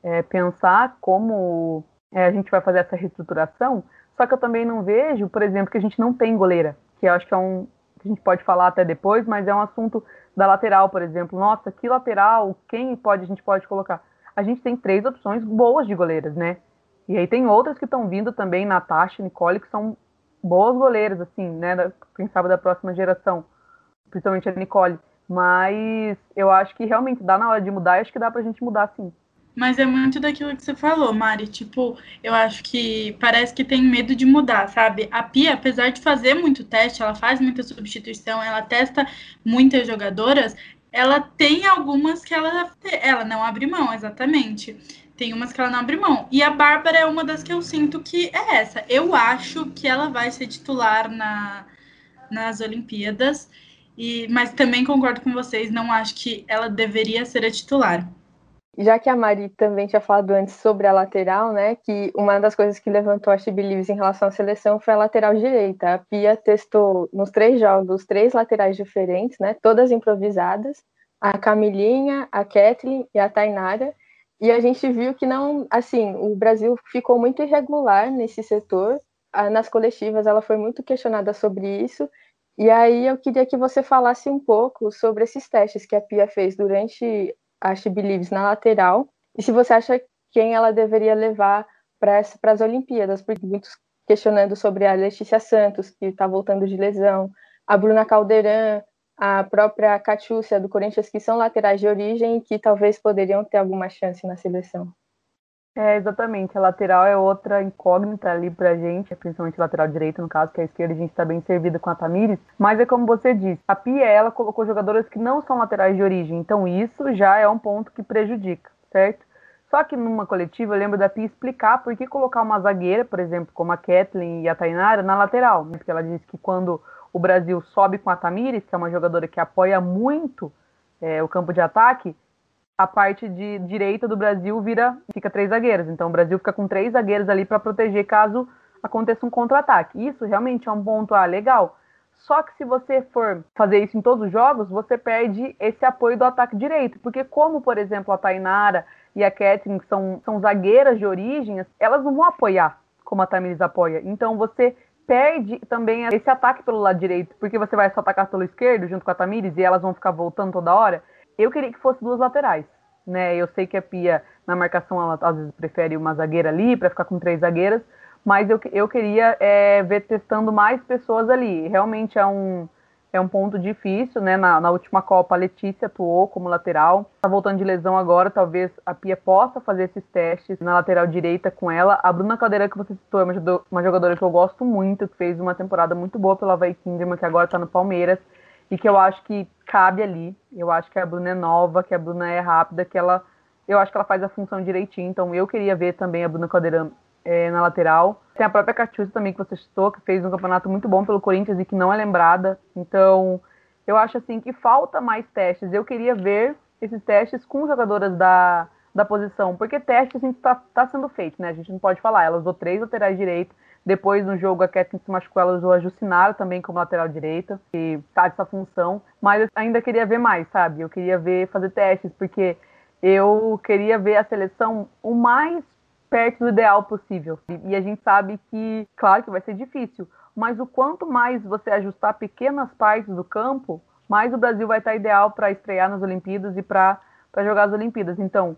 é, pensar como é, a gente vai fazer essa reestruturação. Só que eu também não vejo, por exemplo, que a gente não tem goleira, que eu acho que é um que a gente pode falar até depois, mas é um assunto da lateral, por exemplo. Nossa, que lateral, quem pode a gente pode colocar? A gente tem três opções boas de goleiras, né? E aí tem outras que estão vindo também, Natasha, Nicole, que são boas goleiras, assim, né? Quem sabe da próxima geração, principalmente a Nicole. Mas eu acho que realmente dá na hora de mudar acho que dá pra gente mudar sim. Mas é muito daquilo que você falou, Mari. Tipo, eu acho que parece que tem medo de mudar, sabe? A Pia, apesar de fazer muito teste, ela faz muita substituição, ela testa muitas jogadoras, ela tem algumas que ela, ela não abre mão, exatamente. Tem umas que ela não abre mão. E a Bárbara é uma das que eu sinto que é essa. Eu acho que ela vai ser titular na, nas Olimpíadas. E, mas também concordo com vocês, não acho que ela deveria ser a titular. Já que a Mari também tinha falado antes sobre a lateral, né, que uma das coisas que levantou a She Believes em relação à seleção foi a lateral direita. A Pia testou nos três jogos três laterais diferentes, né, todas improvisadas, a Camilinha, a Kathleen e a Tainara, e a gente viu que não, assim, o Brasil ficou muito irregular nesse setor. Nas coletivas ela foi muito questionada sobre isso. E aí eu queria que você falasse um pouco sobre esses testes que a Pia fez durante a She Believes na lateral. E se você acha quem ela deveria levar para as Olimpíadas, porque muitos questionando sobre a Letícia Santos, que está voltando de lesão, a Bruna Caldeirão, a própria Catiúcia do Corinthians, que são laterais de origem e que talvez poderiam ter alguma chance na seleção. É, exatamente. A lateral é outra incógnita ali pra gente, principalmente a lateral direita, no caso, que a esquerda a gente está bem servida com a Tamires. Mas é como você disse, a Pia, ela colocou jogadoras que não são laterais de origem, então isso já é um ponto que prejudica, certo? Só que numa coletiva eu lembro da Pia explicar por que colocar uma zagueira, por exemplo, como a Kathleen e a Tainara, na lateral. Né? Porque ela disse que quando o Brasil sobe com a Tamires, que é uma jogadora que apoia muito é, o campo de ataque, a parte de direita do Brasil vira fica três zagueiros. Então o Brasil fica com três zagueiros ali para proteger caso aconteça um contra-ataque. Isso realmente é um ponto ah, legal. Só que se você for fazer isso em todos os jogos, você perde esse apoio do ataque direito. Porque, como, por exemplo, a Tainara e a Catherine, que são, são zagueiras de origem, elas não vão apoiar como a Tamiris apoia. Então você perde também esse ataque pelo lado direito, porque você vai só atacar pelo esquerdo junto com a Tamires e elas vão ficar voltando toda hora. Eu queria que fosse duas laterais, né? Eu sei que a Pia na marcação ela às vezes prefere uma zagueira ali para ficar com três zagueiras, mas eu, eu queria é, ver testando mais pessoas ali. Realmente é um, é um ponto difícil, né? Na, na última Copa, a Letícia atuou como lateral. Tá voltando de lesão agora, talvez a Pia possa fazer esses testes na lateral direita com ela. A Bruna Caldeira, que você citou, é uma jogadora que eu gosto muito, que fez uma temporada muito boa pela Vai Kinderman, que agora tá no Palmeiras, e que eu acho que cabe ali. Eu acho que a Bruna é nova, que a Bruna é rápida, que ela. Eu acho que ela faz a função direitinho, então eu queria ver também a Bruna Caldeira é, na lateral. Tem a própria Catiusa também, que você citou, que fez um campeonato muito bom pelo Corinthians e que não é lembrada. Então, eu acho assim que falta mais testes. Eu queria ver esses testes com jogadoras da, da posição, porque testes a gente está tá sendo feito, né? A gente não pode falar. Ela usou três laterais direitos. Depois, no jogo, a Kathleen se machucou, ela usou a Jucinara também como lateral direita, que tá dessa função. Mas eu ainda queria ver mais, sabe? Eu queria ver, fazer testes, porque eu queria ver a seleção o mais perto do ideal possível. E a gente sabe que, claro que vai ser difícil, mas o quanto mais você ajustar pequenas partes do campo, mais o Brasil vai estar ideal para estrear nas Olimpíadas e para jogar as Olimpíadas. Então,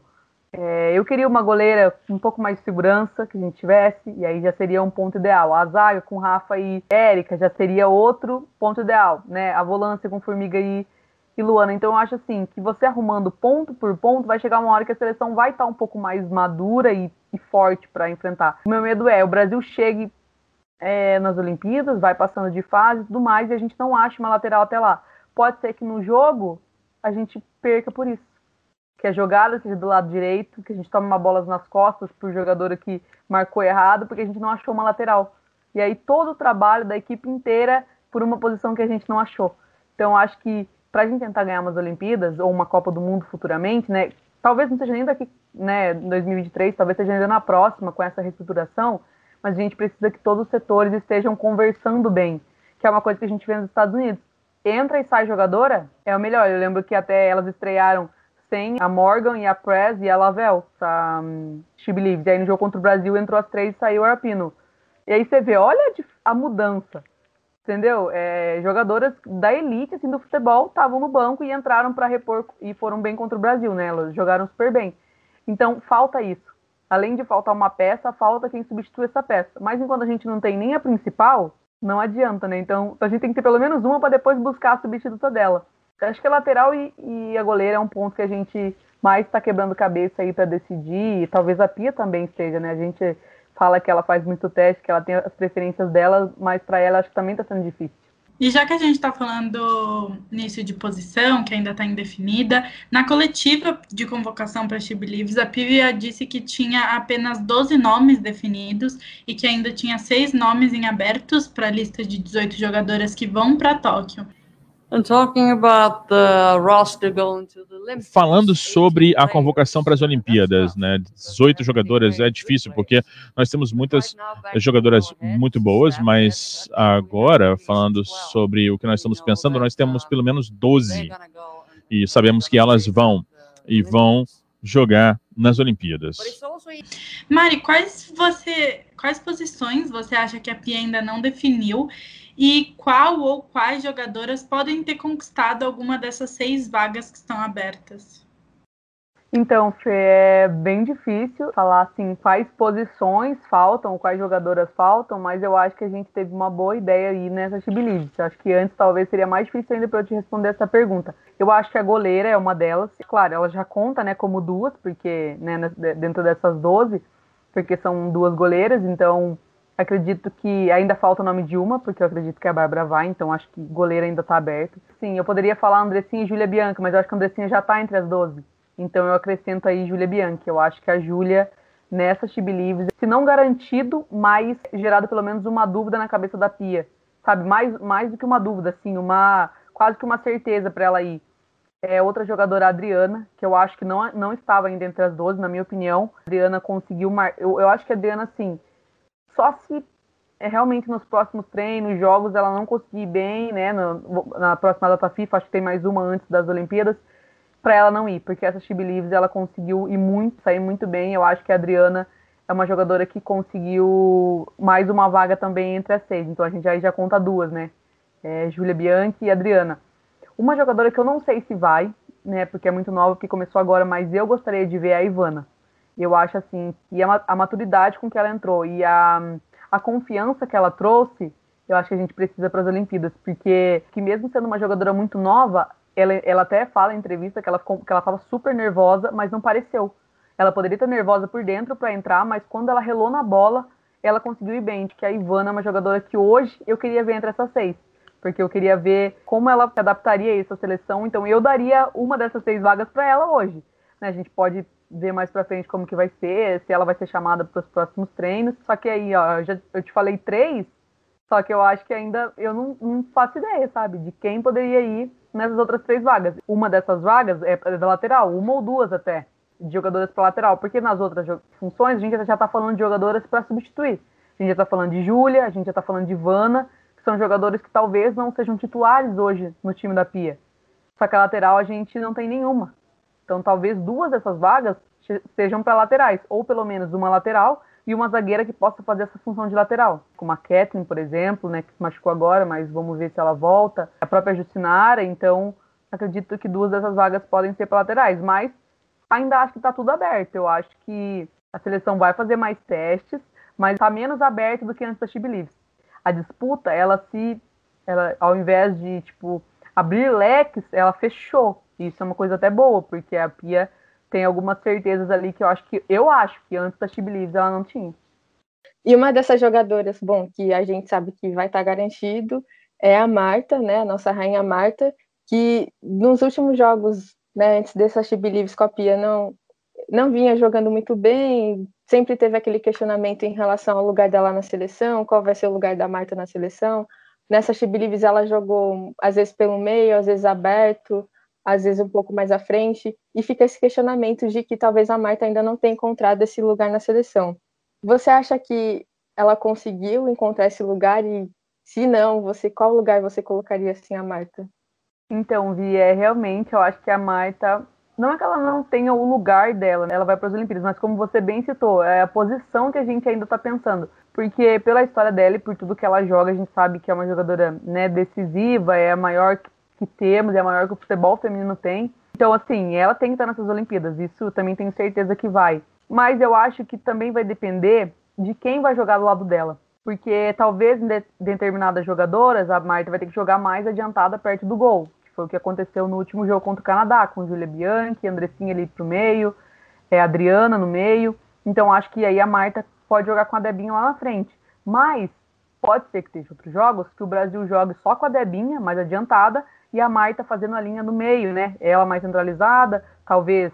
é, eu queria uma goleira com um pouco mais de segurança que a gente tivesse, e aí já seria um ponto ideal. A zaga com Rafa e Érica já seria outro ponto ideal, né? A volância com Formiga e e Luana. Então eu acho assim que você arrumando ponto por ponto, vai chegar uma hora que a seleção vai estar um pouco mais madura e, e forte para enfrentar. O meu medo é o Brasil chegue é, nas Olimpíadas, vai passando de fase e tudo mais, e a gente não acha uma lateral até lá. Pode ser que no jogo a gente perca por isso. Que a jogada seja do lado direito, que a gente tome uma bola nas costas por jogador que marcou errado, porque a gente não achou uma lateral. E aí todo o trabalho da equipe inteira por uma posição que a gente não achou. Então acho que para a gente tentar ganhar umas Olimpíadas ou uma Copa do Mundo futuramente, né? Talvez não seja nem daqui, né, 2023, talvez seja ainda na próxima com essa reestruturação, mas a gente precisa que todos os setores estejam conversando bem, que é uma coisa que a gente vê nos Estados Unidos. Entra e sai jogadora, é o melhor. Eu lembro que até elas estrearam sem a Morgan e a Press e a Lavelle, a um, She. E aí no jogo contra o Brasil entrou as três e saiu o Arpino. E aí você vê, olha a mudança entendeu? É, jogadoras da elite assim, do futebol estavam no banco e entraram para repor e foram bem contra o Brasil, né? Elas jogaram super bem. Então falta isso. Além de faltar uma peça, falta quem substitui essa peça. Mas enquanto a gente não tem nem a principal, não adianta, né? Então a gente tem que ter pelo menos uma para depois buscar a substituta dela. Acho que a lateral e, e, a goleira é um ponto que a gente mais está quebrando cabeça aí para decidir. E talvez a Pia também esteja, né? A gente fala que ela faz muito teste, que ela tem as preferências dela, mas para ela acho que também está sendo difícil. E já que a gente está falando nisso de posição, que ainda está indefinida, na coletiva de convocação para She Believes, a Pivia disse que tinha apenas 12 nomes definidos e que ainda tinha seis nomes em abertos para a lista de 18 jogadoras que vão para Tóquio. Falando sobre a convocação para as Olimpíadas, né? 18 jogadoras é difícil porque nós temos muitas jogadoras muito boas, mas agora falando sobre o que nós estamos pensando, nós temos pelo menos 12 e sabemos que elas vão e vão jogar nas Olimpíadas. Mari, quais você, quais posições você acha que a Pia ainda não definiu e qual ou quais jogadoras podem ter conquistado alguma dessas seis vagas que estão abertas? Então, Fê, é bem difícil falar assim quais posições faltam, quais jogadoras faltam, mas eu acho que a gente teve uma boa ideia aí nessa Chibilides. Acho que antes talvez seria mais difícil ainda para eu te responder essa pergunta. Eu acho que a goleira é uma delas. Claro, ela já conta, né, como duas, porque né, dentro dessas 12, porque são duas goleiras, então Acredito que ainda falta o nome de uma, porque eu acredito que a Bárbara vai, então acho que goleiro ainda está aberto. Sim, eu poderia falar Andressinha e Júlia Bianca, mas eu acho que a Andressinha já está entre as 12. Então eu acrescento aí Júlia Bianchi. Eu acho que a Júlia, nessa She se não garantido, mas gerado pelo menos uma dúvida na cabeça da Pia. Sabe, mais, mais do que uma dúvida, assim, uma quase que uma certeza para ela ir. É outra jogadora, a Adriana, que eu acho que não, não estava ainda entre as 12, na minha opinião. A Adriana conseguiu. Mar... Eu, eu acho que a Adriana, assim, só se é, realmente nos próximos treinos, jogos, ela não conseguir bem, né? No, na próxima data FIFA, acho que tem mais uma antes das Olimpíadas, para ela não ir, porque essa She Believes ela conseguiu ir muito, sair muito bem. Eu acho que a Adriana é uma jogadora que conseguiu mais uma vaga também entre as seis. Então a gente aí já conta duas, né? É, Júlia Bianchi e Adriana. Uma jogadora que eu não sei se vai, né? Porque é muito nova, que começou agora, mas eu gostaria de ver é a Ivana. Eu acho assim que a, a maturidade com que ela entrou e a a confiança que ela trouxe, eu acho que a gente precisa para as Olimpíadas, porque que mesmo sendo uma jogadora muito nova, ela, ela até fala em entrevista que ela que ela super nervosa, mas não pareceu. Ela poderia estar nervosa por dentro para entrar, mas quando ela relou na bola, ela conseguiu ir bem. Que a Ivana é uma jogadora que hoje eu queria ver entre essas seis, porque eu queria ver como ela se adaptaria a essa seleção. Então eu daria uma dessas seis vagas para ela hoje. Né? A gente pode ver mais pra frente como que vai ser, se ela vai ser chamada para os próximos treinos. Só que aí, ó, eu, já, eu te falei três, só que eu acho que ainda eu não, não, faço ideia, sabe, de quem poderia ir nessas outras três vagas. Uma dessas vagas é da lateral, uma ou duas até, de jogadoras para lateral, porque nas outras funções a gente já tá falando de jogadoras para substituir. A gente já tá falando de Júlia, a gente já tá falando de Ivana, que são jogadores que talvez não sejam titulares hoje no time da Pia. Só que a lateral a gente não tem nenhuma. Então, talvez duas dessas vagas sejam para laterais, ou pelo menos uma lateral e uma zagueira que possa fazer essa função de lateral, como a Kathleen, por exemplo, né, que se machucou agora, mas vamos ver se ela volta. A própria Justinara, então acredito que duas dessas vagas podem ser para laterais, mas ainda acho que está tudo aberto. Eu acho que a seleção vai fazer mais testes, mas está menos aberto do que antes da She. A disputa, ela se, ela, ao invés de tipo abrir leques, ela fechou. Isso é uma coisa até boa, porque a Pia tem algumas certezas ali que eu acho que eu acho que antes da Believes ela não tinha. E uma dessas jogadoras, bom, que a gente sabe que vai estar garantido é a Marta, né, a nossa rainha Marta, que nos últimos jogos, né, antes dessa She Believes com a Pia, não não vinha jogando muito bem, sempre teve aquele questionamento em relação ao lugar dela na seleção, qual vai ser o lugar da Marta na seleção. Nessa She Believes ela jogou às vezes pelo meio, às vezes aberto, às vezes um pouco mais à frente, e fica esse questionamento de que talvez a Marta ainda não tenha encontrado esse lugar na seleção. Você acha que ela conseguiu encontrar esse lugar e se não, você qual lugar você colocaria assim a Marta? Então, Vi, é realmente, eu acho que a Marta não é que ela não tenha o lugar dela, né? ela vai para as Olimpíadas, mas como você bem citou, é a posição que a gente ainda está pensando. Porque pela história dela e por tudo que ela joga, a gente sabe que é uma jogadora né, decisiva, é a maior temos, é maior que o futebol feminino tem. Então, assim, ela tem que estar nessas Olimpíadas, isso também tenho certeza que vai. Mas eu acho que também vai depender de quem vai jogar do lado dela. Porque talvez em de determinadas jogadoras, a Marta vai ter que jogar mais adiantada perto do gol. Que foi o que aconteceu no último jogo contra o Canadá, com Julia Bianchi, Andressinha ali pro meio, é, Adriana no meio. Então acho que aí a Marta pode jogar com a Debinha lá na frente. Mas pode ser que tenha outros jogos que o Brasil jogue só com a Debinha, mais adiantada, e a Marta fazendo a linha no meio, né? Ela mais centralizada, talvez,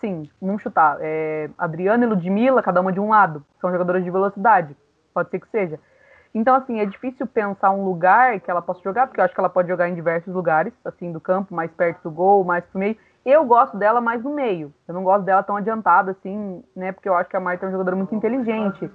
sim, vamos chutar, é, Adriana e Ludmilla, cada uma de um lado, são jogadoras de velocidade, pode ser que seja. Então, assim, é difícil pensar um lugar que ela possa jogar, porque eu acho que ela pode jogar em diversos lugares, assim, do campo, mais perto do gol, mais pro meio. Eu gosto dela mais no meio. Eu não gosto dela tão adiantada, assim, né? Porque eu acho que a Marta é uma jogadora muito inteligente.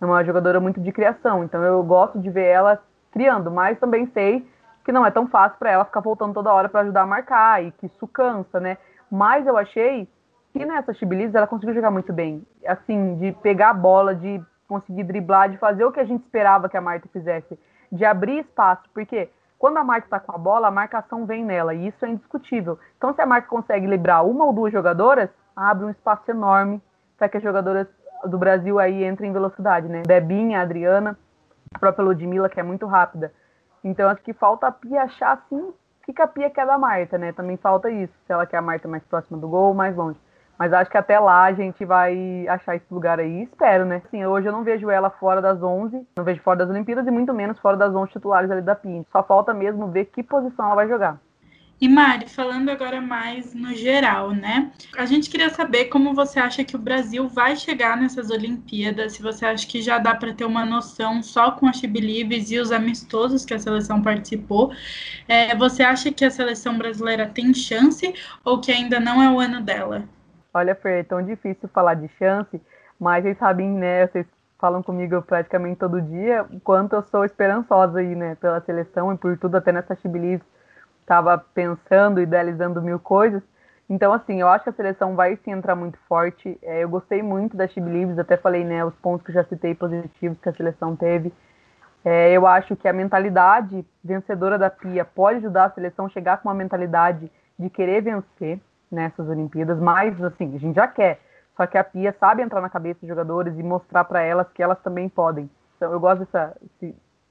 É uma jogadora muito de criação. Então eu gosto de ver ela criando, mas também sei que não é tão fácil para ela ficar voltando toda hora para ajudar a marcar e que isso cansa, né? Mas eu achei que nessa Chibilize ela conseguiu jogar muito bem. Assim, de pegar a bola, de conseguir driblar, de fazer o que a gente esperava que a Marta fizesse, de abrir espaço, porque quando a Marta está com a bola, a marcação vem nela, e isso é indiscutível. Então, se a Marta consegue livrar uma ou duas jogadoras, abre um espaço enorme para que as jogadoras do Brasil aí entrem em velocidade, né? Debinha, Adriana, a própria Ludmilla, que é muito rápida. Então acho que falta a Pia achar assim que, a Pia quer da Marta, né? Também falta isso, se ela quer a Marta mais próxima do gol ou mais longe. Mas acho que até lá a gente vai achar esse lugar aí, espero, né? Assim, hoje eu não vejo ela fora das 11, não vejo fora das Olimpíadas e muito menos fora das 11 titulares ali da Pia. Só falta mesmo ver que posição ela vai jogar. E Mari, falando agora mais no geral, né? A gente queria saber como você acha que o Brasil vai chegar nessas Olimpíadas, se você acha que já dá para ter uma noção só com a Chibilibes e os amistosos que a seleção participou. É, você acha que a seleção brasileira tem chance ou que ainda não é o ano dela? Olha, Fer, é tão difícil falar de chance, mas vocês sabem, né? Vocês falam comigo praticamente todo dia o quanto eu sou esperançosa aí, né? Pela seleção e por tudo, até nessa Chibilibes estava pensando, idealizando mil coisas. Então, assim, eu acho que a seleção vai se entrar muito forte. É, eu gostei muito da Chibilibs, até falei, né, os pontos que já citei positivos que a seleção teve. É, eu acho que a mentalidade vencedora da Pia pode ajudar a seleção a chegar com uma mentalidade de querer vencer nessas Olimpíadas, mas, assim, a gente já quer. Só que a Pia sabe entrar na cabeça dos jogadores e mostrar para elas que elas também podem. Então, eu gosto dessa,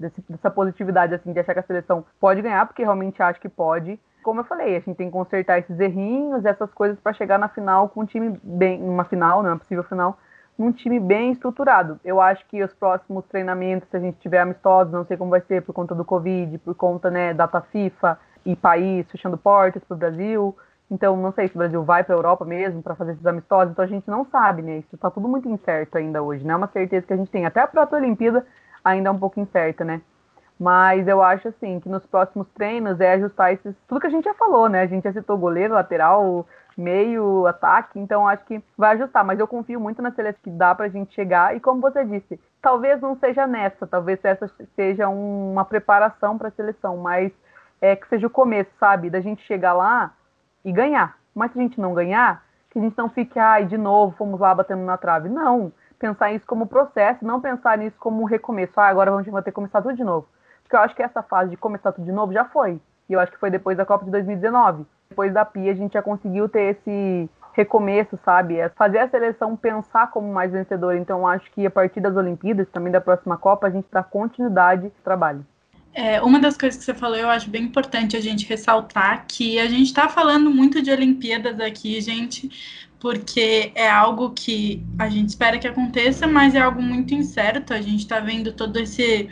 desse, dessa positividade, assim, de achar que a seleção pode ganhar, porque realmente acho que pode. Como eu falei, a gente tem que consertar esses errinhos, essas coisas para chegar na final com um time bem, numa final, não é possível final, num time bem estruturado. Eu acho que os próximos treinamentos, se a gente tiver amistosos, não sei como vai ser por conta do Covid, por conta, né, data FIFA e país fechando portas para o Brasil. Então, não sei se o Brasil vai para a Europa mesmo para fazer esses amistosos, então a gente não sabe, né? Isso está tudo muito incerto ainda hoje, não é uma certeza que a gente tem. Até a própria Olimpíada ainda é um pouco incerta, né? Mas eu acho assim que nos próximos treinos é ajustar esses, tudo que a gente já falou, né? A gente já citou goleiro, lateral, meio, ataque, então acho que vai ajustar. Mas eu confio muito na seleção que dá pra gente chegar. E como você disse, talvez não seja nessa, talvez essa seja uma preparação para a seleção, mas é que seja o começo, sabe? Da gente chegar lá e ganhar. Mas se a gente não ganhar, que a gente não fique, ai, de novo, fomos lá batendo na trave. Não pensar isso como processo, não pensar nisso como um recomeço. Ah, agora vamos ter que começar tudo de novo. Porque eu acho que essa fase de começar tudo de novo já foi. E eu acho que foi depois da Copa de 2019. Depois da PIA, a gente já conseguiu ter esse recomeço, sabe? É fazer a seleção pensar como mais vencedora. Então, acho que a partir das Olimpíadas, também da próxima Copa, a gente dá continuidade ao trabalho. É, uma das coisas que você falou, eu acho bem importante a gente ressaltar que a gente está falando muito de Olimpíadas aqui, gente, porque é algo que a gente espera que aconteça, mas é algo muito incerto. A gente está vendo todo esse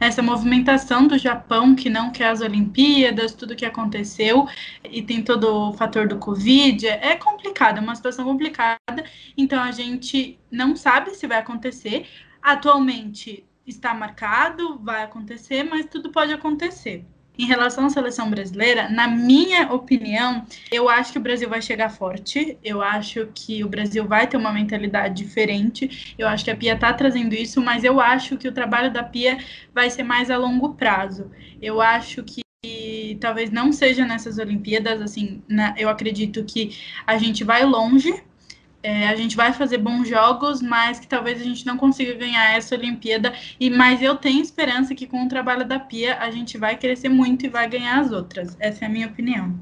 essa movimentação do Japão que não quer as Olimpíadas, tudo que aconteceu, e tem todo o fator do Covid, é complicado, é uma situação complicada, então a gente não sabe se vai acontecer. Atualmente está marcado, vai acontecer, mas tudo pode acontecer. Em relação à seleção brasileira, na minha opinião, eu acho que o Brasil vai chegar forte. Eu acho que o Brasil vai ter uma mentalidade diferente. Eu acho que a Pia está trazendo isso, mas eu acho que o trabalho da Pia vai ser mais a longo prazo. Eu acho que talvez não seja nessas Olimpíadas, assim, na, eu acredito que a gente vai longe, é, a gente vai fazer bons jogos, mas que talvez a gente não consiga ganhar essa Olimpíada. E mas eu tenho esperança que com o trabalho da Pia a gente vai crescer muito e vai ganhar as outras. Essa é a minha opinião.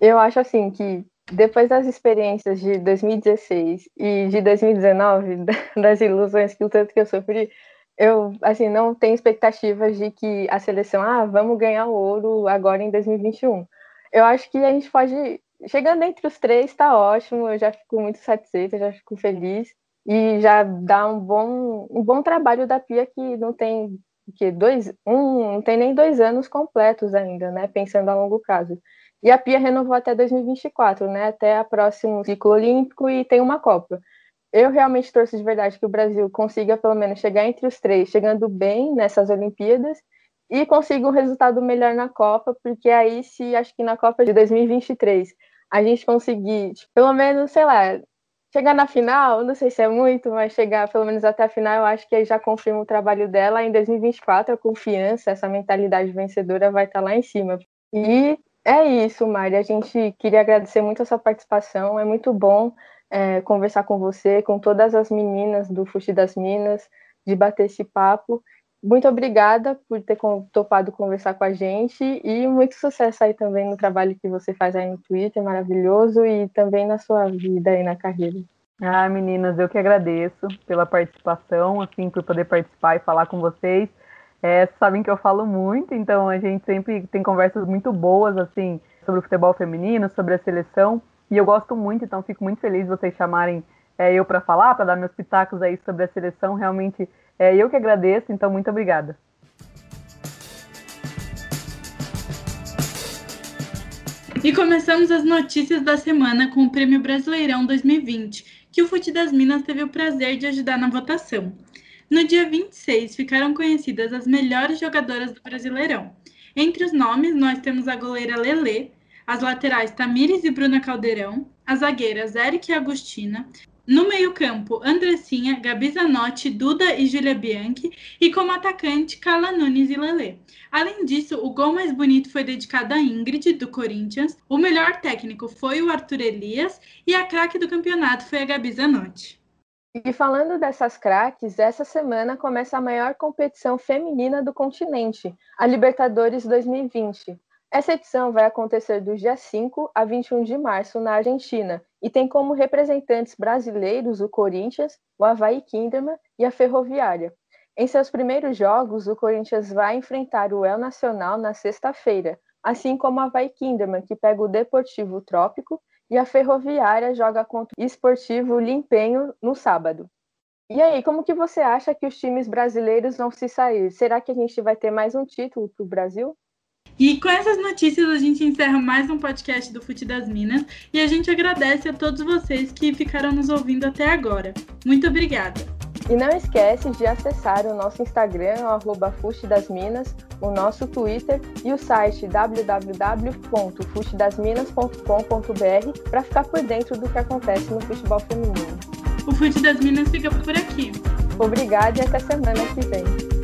Eu acho assim que depois das experiências de 2016 e de 2019, <laughs> das ilusões que o tanto que eu sofri, eu assim não tenho expectativas de que a seleção, ah, vamos ganhar o ouro agora em 2021. Eu acho que a gente pode chegando entre os três está ótimo, eu já fico muito satisfeita, já fico feliz e já dá um bom, um bom trabalho da Pia que não tem que dois, um, não tem nem dois anos completos ainda, né? Pensando a longo prazo. E a Pia renovou até 2024, né? Até a próximo ciclo olímpico e tem uma Copa. Eu realmente torço de verdade que o Brasil consiga pelo menos chegar entre os três, chegando bem nessas Olimpíadas e consiga um resultado melhor na Copa, porque aí se acho que na Copa de 2023 a gente conseguir, tipo, pelo menos, sei lá, chegar na final, não sei se é muito, mas chegar pelo menos até a final, eu acho que já confirma o trabalho dela. Em 2024, a confiança, essa mentalidade vencedora vai estar lá em cima. E é isso, Mari. A gente queria agradecer muito a sua participação. É muito bom é, conversar com você, com todas as meninas do Fuxi das Minas, de bater esse papo. Muito obrigada por ter topado conversar com a gente e muito sucesso aí também no trabalho que você faz aí no Twitter, maravilhoso, e também na sua vida aí na carreira. Ah, meninas, eu que agradeço pela participação, assim, por poder participar e falar com vocês. É, sabem que eu falo muito, então a gente sempre tem conversas muito boas, assim, sobre o futebol feminino, sobre a seleção, e eu gosto muito, então fico muito feliz de vocês chamarem é, eu para falar, para dar meus pitacos aí sobre a seleção. Realmente é eu que agradeço, então muito obrigada. E começamos as notícias da semana com o Prêmio Brasileirão 2020, que o Fute das Minas teve o prazer de ajudar na votação. No dia 26, ficaram conhecidas as melhores jogadoras do Brasileirão. Entre os nomes, nós temos a goleira Lelê, as laterais Tamires e Bruna Caldeirão, as zagueiras Eric e Agostina, no meio-campo, Andressinha, Gabi Zanotti, Duda e Júlia Bianchi, e como atacante, Carla Nunes e Lelê. Além disso, o gol mais bonito foi dedicado a Ingrid, do Corinthians, o melhor técnico foi o Arthur Elias e a craque do campeonato foi a Gabi Zanotti. E falando dessas craques, essa semana começa a maior competição feminina do continente, a Libertadores 2020. Essa edição vai acontecer do dia 5 a 21 de março na Argentina e tem como representantes brasileiros o Corinthians, o Havaí Kinderman e a Ferroviária. Em seus primeiros jogos, o Corinthians vai enfrentar o El Nacional na sexta-feira, assim como o Havaí Kinderman, que pega o Deportivo Trópico, e a Ferroviária joga contra o Esportivo Limpenho no sábado. E aí, como que você acha que os times brasileiros vão se sair? Será que a gente vai ter mais um título para o Brasil? E com essas notícias a gente encerra mais um podcast do Fute das Minas e a gente agradece a todos vocês que ficaram nos ouvindo até agora. Muito obrigada! E não esquece de acessar o nosso Instagram, o das Minas, o nosso Twitter e o site www.futedasminas.com.br para ficar por dentro do que acontece no futebol feminino. O Fute das Minas fica por aqui. Obrigada e até semana que vem.